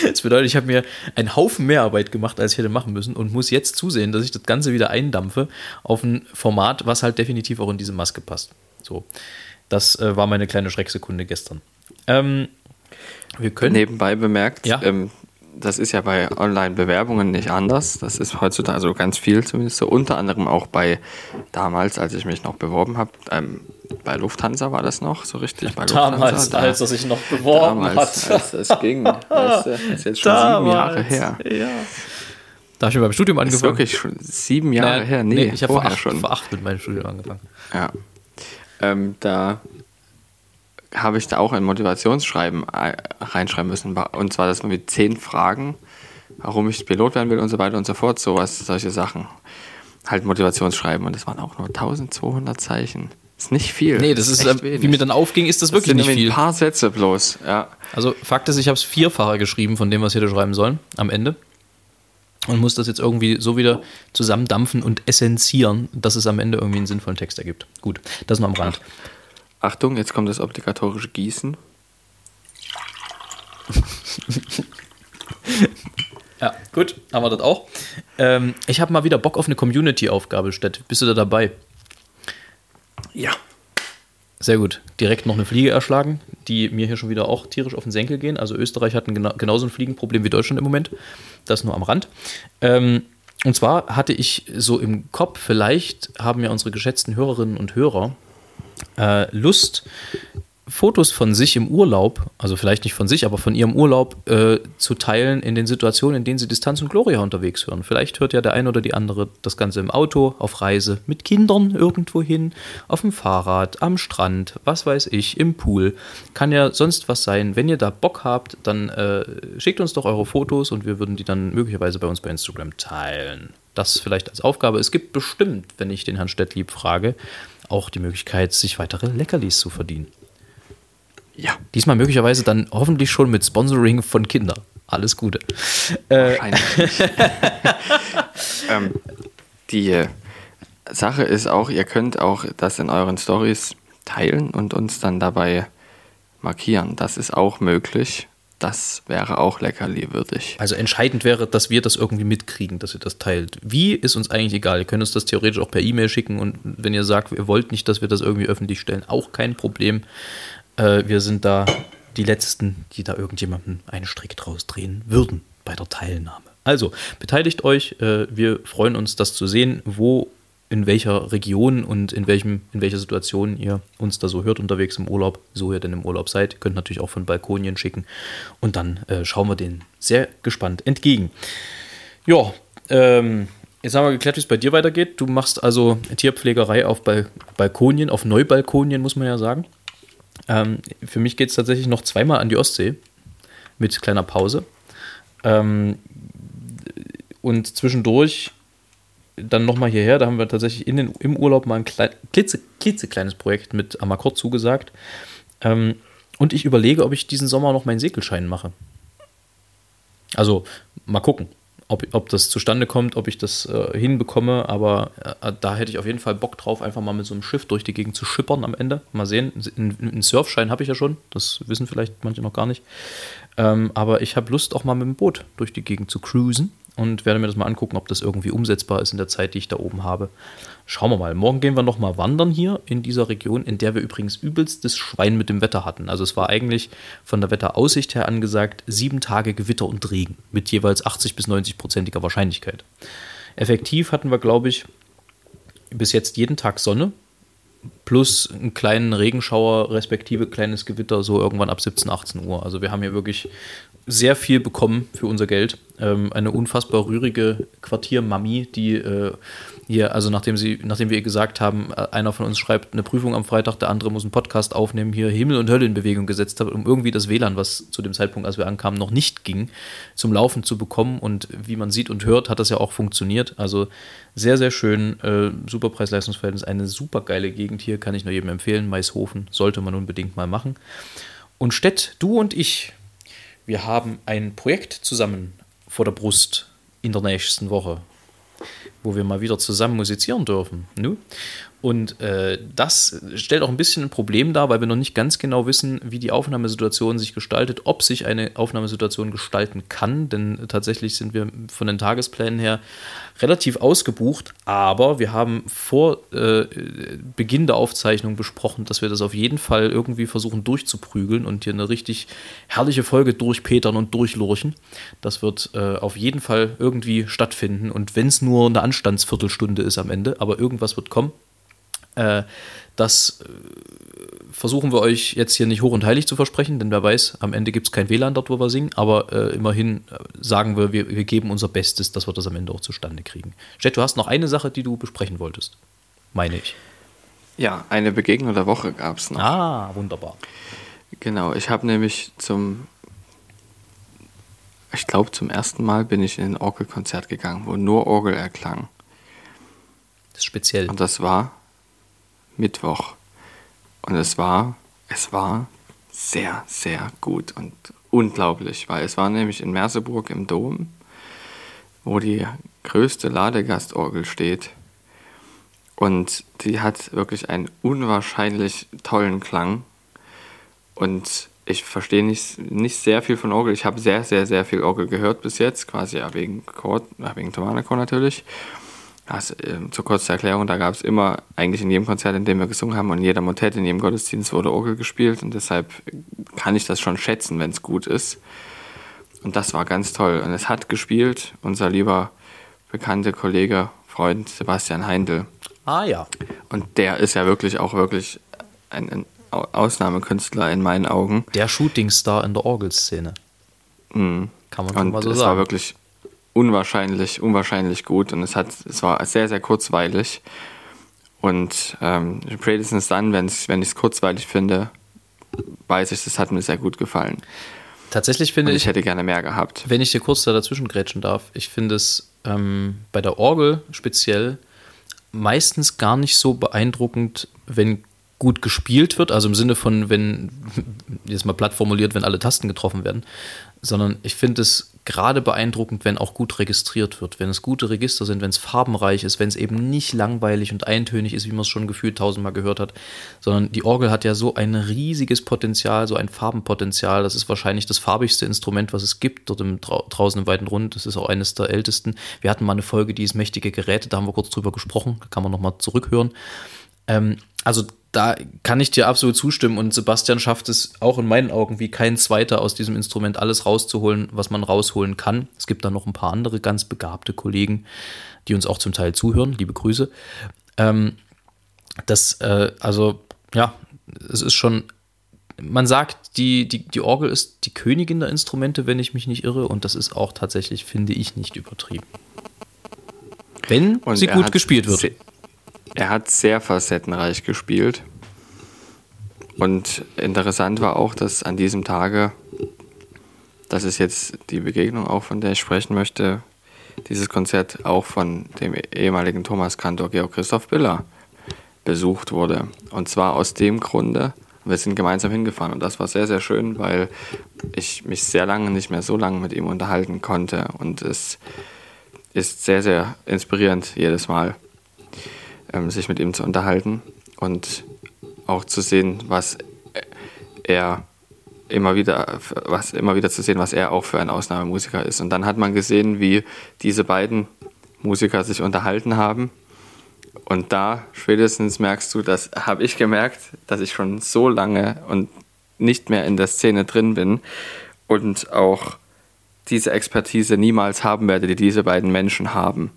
Das bedeutet, ich habe mir einen Haufen Mehrarbeit gemacht, als ich hätte machen müssen und muss jetzt zusehen, dass ich das Ganze wieder eindampfe auf ein Format, was halt definitiv auch in diese Maske passt. So, das äh, war meine kleine Schrecksekunde gestern. Ähm, wir können. Nebenbei bemerkt, ja? ähm, das ist ja bei Online-Bewerbungen nicht anders. Das ist heutzutage also ganz viel zumindest so. Unter anderem auch bei damals, als ich mich noch beworben habe, ähm, bei Lufthansa war das noch so richtig. Bei damals, da, als er sich noch beworben damals, hat. Als es ging. Das ist jetzt schon damals, sieben Jahre her. Ja. Da habe ich beim Studium angefangen. Ist wirklich schon sieben Jahre naja, her. Nee, nee ich habe vor, acht, schon. vor acht mit meinem Studium angefangen. Ja. Ähm, da habe ich da auch ein Motivationsschreiben äh, reinschreiben müssen. Und zwar, dass man mit zehn Fragen, warum ich Pilot werden will und so weiter und so fort, sowas, solche Sachen. Halt Motivationsschreiben. Und das waren auch nur 1200 Zeichen. Das ist nicht viel. Nee, das, das ist, ist äh, wie mir dann aufging, ist das, das wirklich nicht viel. Ein paar Sätze bloß, ja. Also Fakt ist, ich habe es vierfacher geschrieben von dem, was ich hätte schreiben sollen, am Ende. Und muss das jetzt irgendwie so wieder zusammendampfen und essenzieren, dass es am Ende irgendwie einen sinnvollen Text ergibt. Gut, das noch am Rand. Achtung, jetzt kommt das obligatorische Gießen. ja, gut, haben wir das auch. Ähm, ich habe mal wieder Bock auf eine Community-Aufgabe, Stett. Bist du da dabei? Ja. Sehr gut. Direkt noch eine Fliege erschlagen. die mir hier schon wieder auch tierisch auf den Senkel gehen. Also Österreich hat ein gena genauso ein Fliegenproblem wie Deutschland im Moment. Das nur am Rand. Ähm, und zwar hatte ich so im Kopf, vielleicht haben ja unsere geschätzten Hörerinnen und Hörer äh, Lust, Fotos von sich im Urlaub, also vielleicht nicht von sich, aber von ihrem Urlaub äh, zu teilen in den Situationen, in denen sie Distanz und Gloria unterwegs hören. Vielleicht hört ja der eine oder die andere das Ganze im Auto, auf Reise, mit Kindern irgendwo hin, auf dem Fahrrad, am Strand, was weiß ich, im Pool. Kann ja sonst was sein. Wenn ihr da Bock habt, dann äh, schickt uns doch eure Fotos und wir würden die dann möglicherweise bei uns bei Instagram teilen. Das vielleicht als Aufgabe. Es gibt bestimmt, wenn ich den Herrn Stettlieb frage, auch die Möglichkeit, sich weitere Leckerlis zu verdienen. Ja. Diesmal möglicherweise dann hoffentlich schon mit Sponsoring von Kindern. Alles Gute. Äh, Wahrscheinlich ähm, die äh, Sache ist auch, ihr könnt auch das in euren Stories teilen und uns dann dabei markieren. Das ist auch möglich. Das wäre auch leckerli würdig. also entscheidend wäre, dass wir das irgendwie mitkriegen, dass ihr das teilt. Wie ist uns eigentlich egal. Ihr könnt uns das theoretisch auch per E-Mail schicken und wenn ihr sagt, ihr wollt nicht, dass wir das irgendwie öffentlich stellen, auch kein Problem. Äh, wir sind da die Letzten, die da irgendjemandem einen Strick draus drehen würden bei der Teilnahme. Also, beteiligt euch. Äh, wir freuen uns, das zu sehen, wo, in welcher Region und in, welchem, in welcher Situation ihr uns da so hört unterwegs im Urlaub, so ihr denn im Urlaub seid. Ihr könnt natürlich auch von Balkonien schicken und dann äh, schauen wir denen sehr gespannt entgegen. Ja, ähm, jetzt haben wir geklärt, wie es bei dir weitergeht. Du machst also Tierpflegerei auf Bal Balkonien, auf Neubalkonien, muss man ja sagen. Ähm, für mich geht es tatsächlich noch zweimal an die Ostsee mit kleiner Pause. Ähm, und zwischendurch dann nochmal hierher. Da haben wir tatsächlich in den, im Urlaub mal ein klein, klitze, klitzekleines Projekt mit Amakor zugesagt. Ähm, und ich überlege, ob ich diesen Sommer noch meinen Segelschein mache. Also mal gucken, ob, ob das zustande kommt, ob ich das äh, hinbekomme. Aber äh, da hätte ich auf jeden Fall Bock drauf, einfach mal mit so einem Schiff durch die Gegend zu schippern am Ende. Mal sehen. Einen, Surfschein habe ich ja schon. Das wissen vielleicht manche noch gar nicht. Ähm, aber ich habe Lust, auch mal mit dem Boot durch die Gegend zu cruisen und werde mir das mal angucken, ob das irgendwie umsetzbar ist in der Zeit, die ich da oben habe. Schauen wir mal. Morgen gehen wir noch mal wandern hier in dieser Region, in der wir übrigens übelstes Schwein mit dem Wetter hatten. Also es war eigentlich von der Wetteraussicht her angesagt sieben Tage Gewitter und Regen mit jeweils 80 bis 90 prozentiger Wahrscheinlichkeit. Effektiv hatten wir, glaube ich, bis jetzt jeden Tag Sonne plus einen kleinen Regenschauer respektive kleines Gewitter so irgendwann ab 17, 18 Uhr. Also wir haben hier wirklich sehr viel bekommen für unser Geld. Ähm, eine unfassbar rührige Quartiermami, die äh, hier, also nachdem sie, nachdem wir gesagt haben, äh, einer von uns schreibt eine Prüfung am Freitag, der andere muss einen Podcast aufnehmen, hier Himmel und Hölle in Bewegung gesetzt hat, um irgendwie das WLAN, was zu dem Zeitpunkt, als wir ankamen, noch nicht ging, zum Laufen zu bekommen. Und wie man sieht und hört, hat das ja auch funktioniert. Also sehr, sehr schön, äh, super Preis-Leistungsverhältnis, eine super geile Gegend hier, kann ich nur jedem empfehlen. Maishofen sollte man unbedingt mal machen. Und Stett, du und ich, wir haben ein Projekt zusammen vor der Brust in der nächsten Woche, wo wir mal wieder zusammen musizieren dürfen. Nu? Und äh, das stellt auch ein bisschen ein Problem dar, weil wir noch nicht ganz genau wissen, wie die Aufnahmesituation sich gestaltet, ob sich eine Aufnahmesituation gestalten kann, denn tatsächlich sind wir von den Tagesplänen her relativ ausgebucht, aber wir haben vor äh, Beginn der Aufzeichnung besprochen, dass wir das auf jeden Fall irgendwie versuchen durchzuprügeln und hier eine richtig herrliche Folge durchpetern und durchlurchen. Das wird äh, auf jeden Fall irgendwie stattfinden und wenn es nur eine Anstandsviertelstunde ist am Ende, aber irgendwas wird kommen. Äh, das äh, versuchen wir euch jetzt hier nicht hoch und heilig zu versprechen, denn wer weiß, am Ende gibt es kein WLAN dort, wo wir singen, aber äh, immerhin äh, sagen wir, wir, wir geben unser Bestes, dass wir das am Ende auch zustande kriegen. Jet, du hast noch eine Sache, die du besprechen wolltest, meine ich. Ja, eine Begegnung der Woche gab es noch. Ah, wunderbar. Genau, ich habe nämlich zum, ich glaube zum ersten Mal bin ich in ein Orgelkonzert gegangen, wo nur Orgel erklang. Das ist speziell. Und das war Mittwoch. Und es war, es war sehr, sehr gut und unglaublich, weil es war nämlich in Merseburg im Dom, wo die größte Ladegastorgel steht. Und die hat wirklich einen unwahrscheinlich tollen Klang. Und ich verstehe nicht, nicht sehr viel von Orgel. Ich habe sehr, sehr, sehr viel Orgel gehört bis jetzt, quasi wegen, Chord, ja, wegen Thomanakor natürlich. Also, äh, zur kurzen Erklärung, da gab es immer, eigentlich in jedem Konzert, in dem wir gesungen haben und in jeder Motette, in jedem Gottesdienst wurde Orgel gespielt und deshalb kann ich das schon schätzen, wenn es gut ist. Und das war ganz toll. Und es hat gespielt unser lieber bekannter Kollege, Freund Sebastian Heindl. Ah ja. Und der ist ja wirklich auch wirklich ein, ein Ausnahmekünstler in meinen Augen. Der Shootingstar in der Orgelszene. Mhm. Kann man schon mal so es sagen. war wirklich unwahrscheinlich, unwahrscheinlich gut und es hat, es war sehr, sehr kurzweilig. Und ähm, spätestens dann, wenn's, wenn ich es kurzweilig finde, weiß ich, es hat mir sehr gut gefallen. Tatsächlich finde Und ich, ich hätte gerne mehr gehabt. wenn ich dir kurz da dazwischen grätschen darf, ich finde es ähm, bei der Orgel speziell meistens gar nicht so beeindruckend, wenn gut gespielt wird, also im Sinne von, wenn, jetzt mal platt formuliert, wenn alle Tasten getroffen werden, sondern ich finde es gerade beeindruckend, wenn auch gut registriert wird, wenn es gute Register sind, wenn es farbenreich ist, wenn es eben nicht langweilig und eintönig ist, wie man es schon gefühlt tausendmal gehört hat, sondern die Orgel hat ja so ein riesiges Potenzial, so ein Farbenpotenzial. Das ist wahrscheinlich das farbigste Instrument, was es gibt, dort im, drau draußen im weiten Rund. Das ist auch eines der ältesten. Wir hatten mal eine Folge, die ist mächtige Geräte, da haben wir kurz drüber gesprochen, da kann man nochmal zurückhören. Ähm, also da kann ich dir absolut zustimmen und Sebastian schafft es auch in meinen Augen wie kein zweiter aus diesem Instrument alles rauszuholen, was man rausholen kann. Es gibt dann noch ein paar andere ganz begabte Kollegen, die uns auch zum Teil zuhören. Liebe Grüße. Ähm, das, äh, also, ja, es ist schon, man sagt, die, die, die Orgel ist die Königin der Instrumente, wenn ich mich nicht irre, und das ist auch tatsächlich, finde ich, nicht übertrieben. Wenn Und sie gut gespielt wird. Er hat sehr facettenreich gespielt. Und interessant war auch, dass an diesem Tage, das ist jetzt die Begegnung auch, von der ich sprechen möchte, dieses Konzert auch von dem ehemaligen Thomas-Kantor Georg Christoph Biller besucht wurde. Und zwar aus dem Grunde, wir sind gemeinsam hingefahren und das war sehr, sehr schön, weil ich mich sehr lange nicht mehr so lange mit ihm unterhalten konnte und es ist sehr, sehr inspirierend jedes Mal, ähm, sich mit ihm zu unterhalten und auch zu sehen, was er immer wieder, was immer wieder zu sehen, was er auch für ein Ausnahmemusiker ist. Und dann hat man gesehen, wie diese beiden Musiker sich unterhalten haben. Und da spätestens merkst du, das habe ich gemerkt, dass ich schon so lange und nicht mehr in der Szene drin bin und auch diese Expertise niemals haben werde, die diese beiden Menschen haben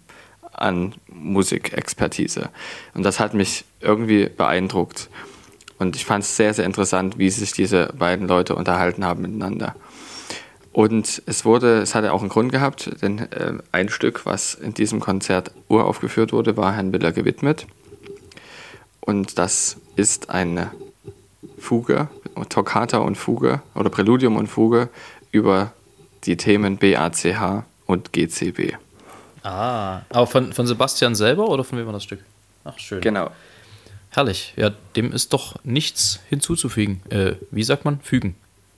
an Musikexpertise. Und das hat mich irgendwie beeindruckt. Und ich fand es sehr, sehr interessant, wie sich diese beiden Leute unterhalten haben miteinander. Und es wurde, es hatte auch einen Grund gehabt, denn äh, ein Stück, was in diesem Konzert uraufgeführt wurde, war Herrn Biller gewidmet. Und das ist eine Fuge, Toccata und Fuge oder Präludium und Fuge über die Themen BACH und GCB. Ah, aber von, von Sebastian selber oder von wem war das Stück? Ach, schön. Genau. Herrlich. Ja, dem ist doch nichts hinzuzufügen. Äh, wie sagt man? Fügen.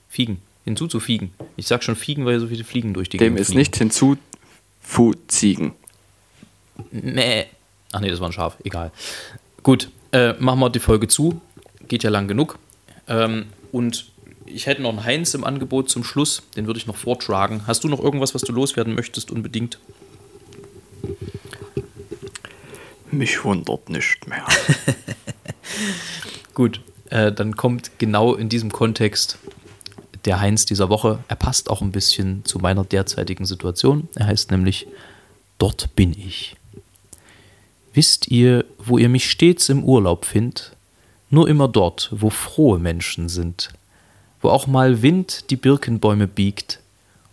Fiegen. Hinzuzufügen. Ich sag schon Fiegen, weil so viele Fliegen durch die Dem Gegend ist fliegen. nicht hinzuzuziegen. Nee. Ach nee, das war ein Schaf. Egal. Gut, äh, machen wir die Folge zu. Geht ja lang genug. Ähm, und ich hätte noch einen Heinz im Angebot zum Schluss. Den würde ich noch vortragen. Hast du noch irgendwas, was du loswerden möchtest, unbedingt? Mich wundert nicht mehr. Gut, äh, dann kommt genau in diesem Kontext der Heinz dieser Woche. Er passt auch ein bisschen zu meiner derzeitigen Situation. Er heißt nämlich Dort bin ich. Wisst ihr, wo ihr mich stets im Urlaub findet? Nur immer dort, wo frohe Menschen sind, wo auch mal Wind die Birkenbäume biegt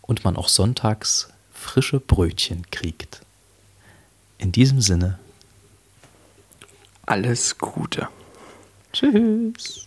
und man auch sonntags frische Brötchen kriegt. In diesem Sinne, Alles Gute. tschüss.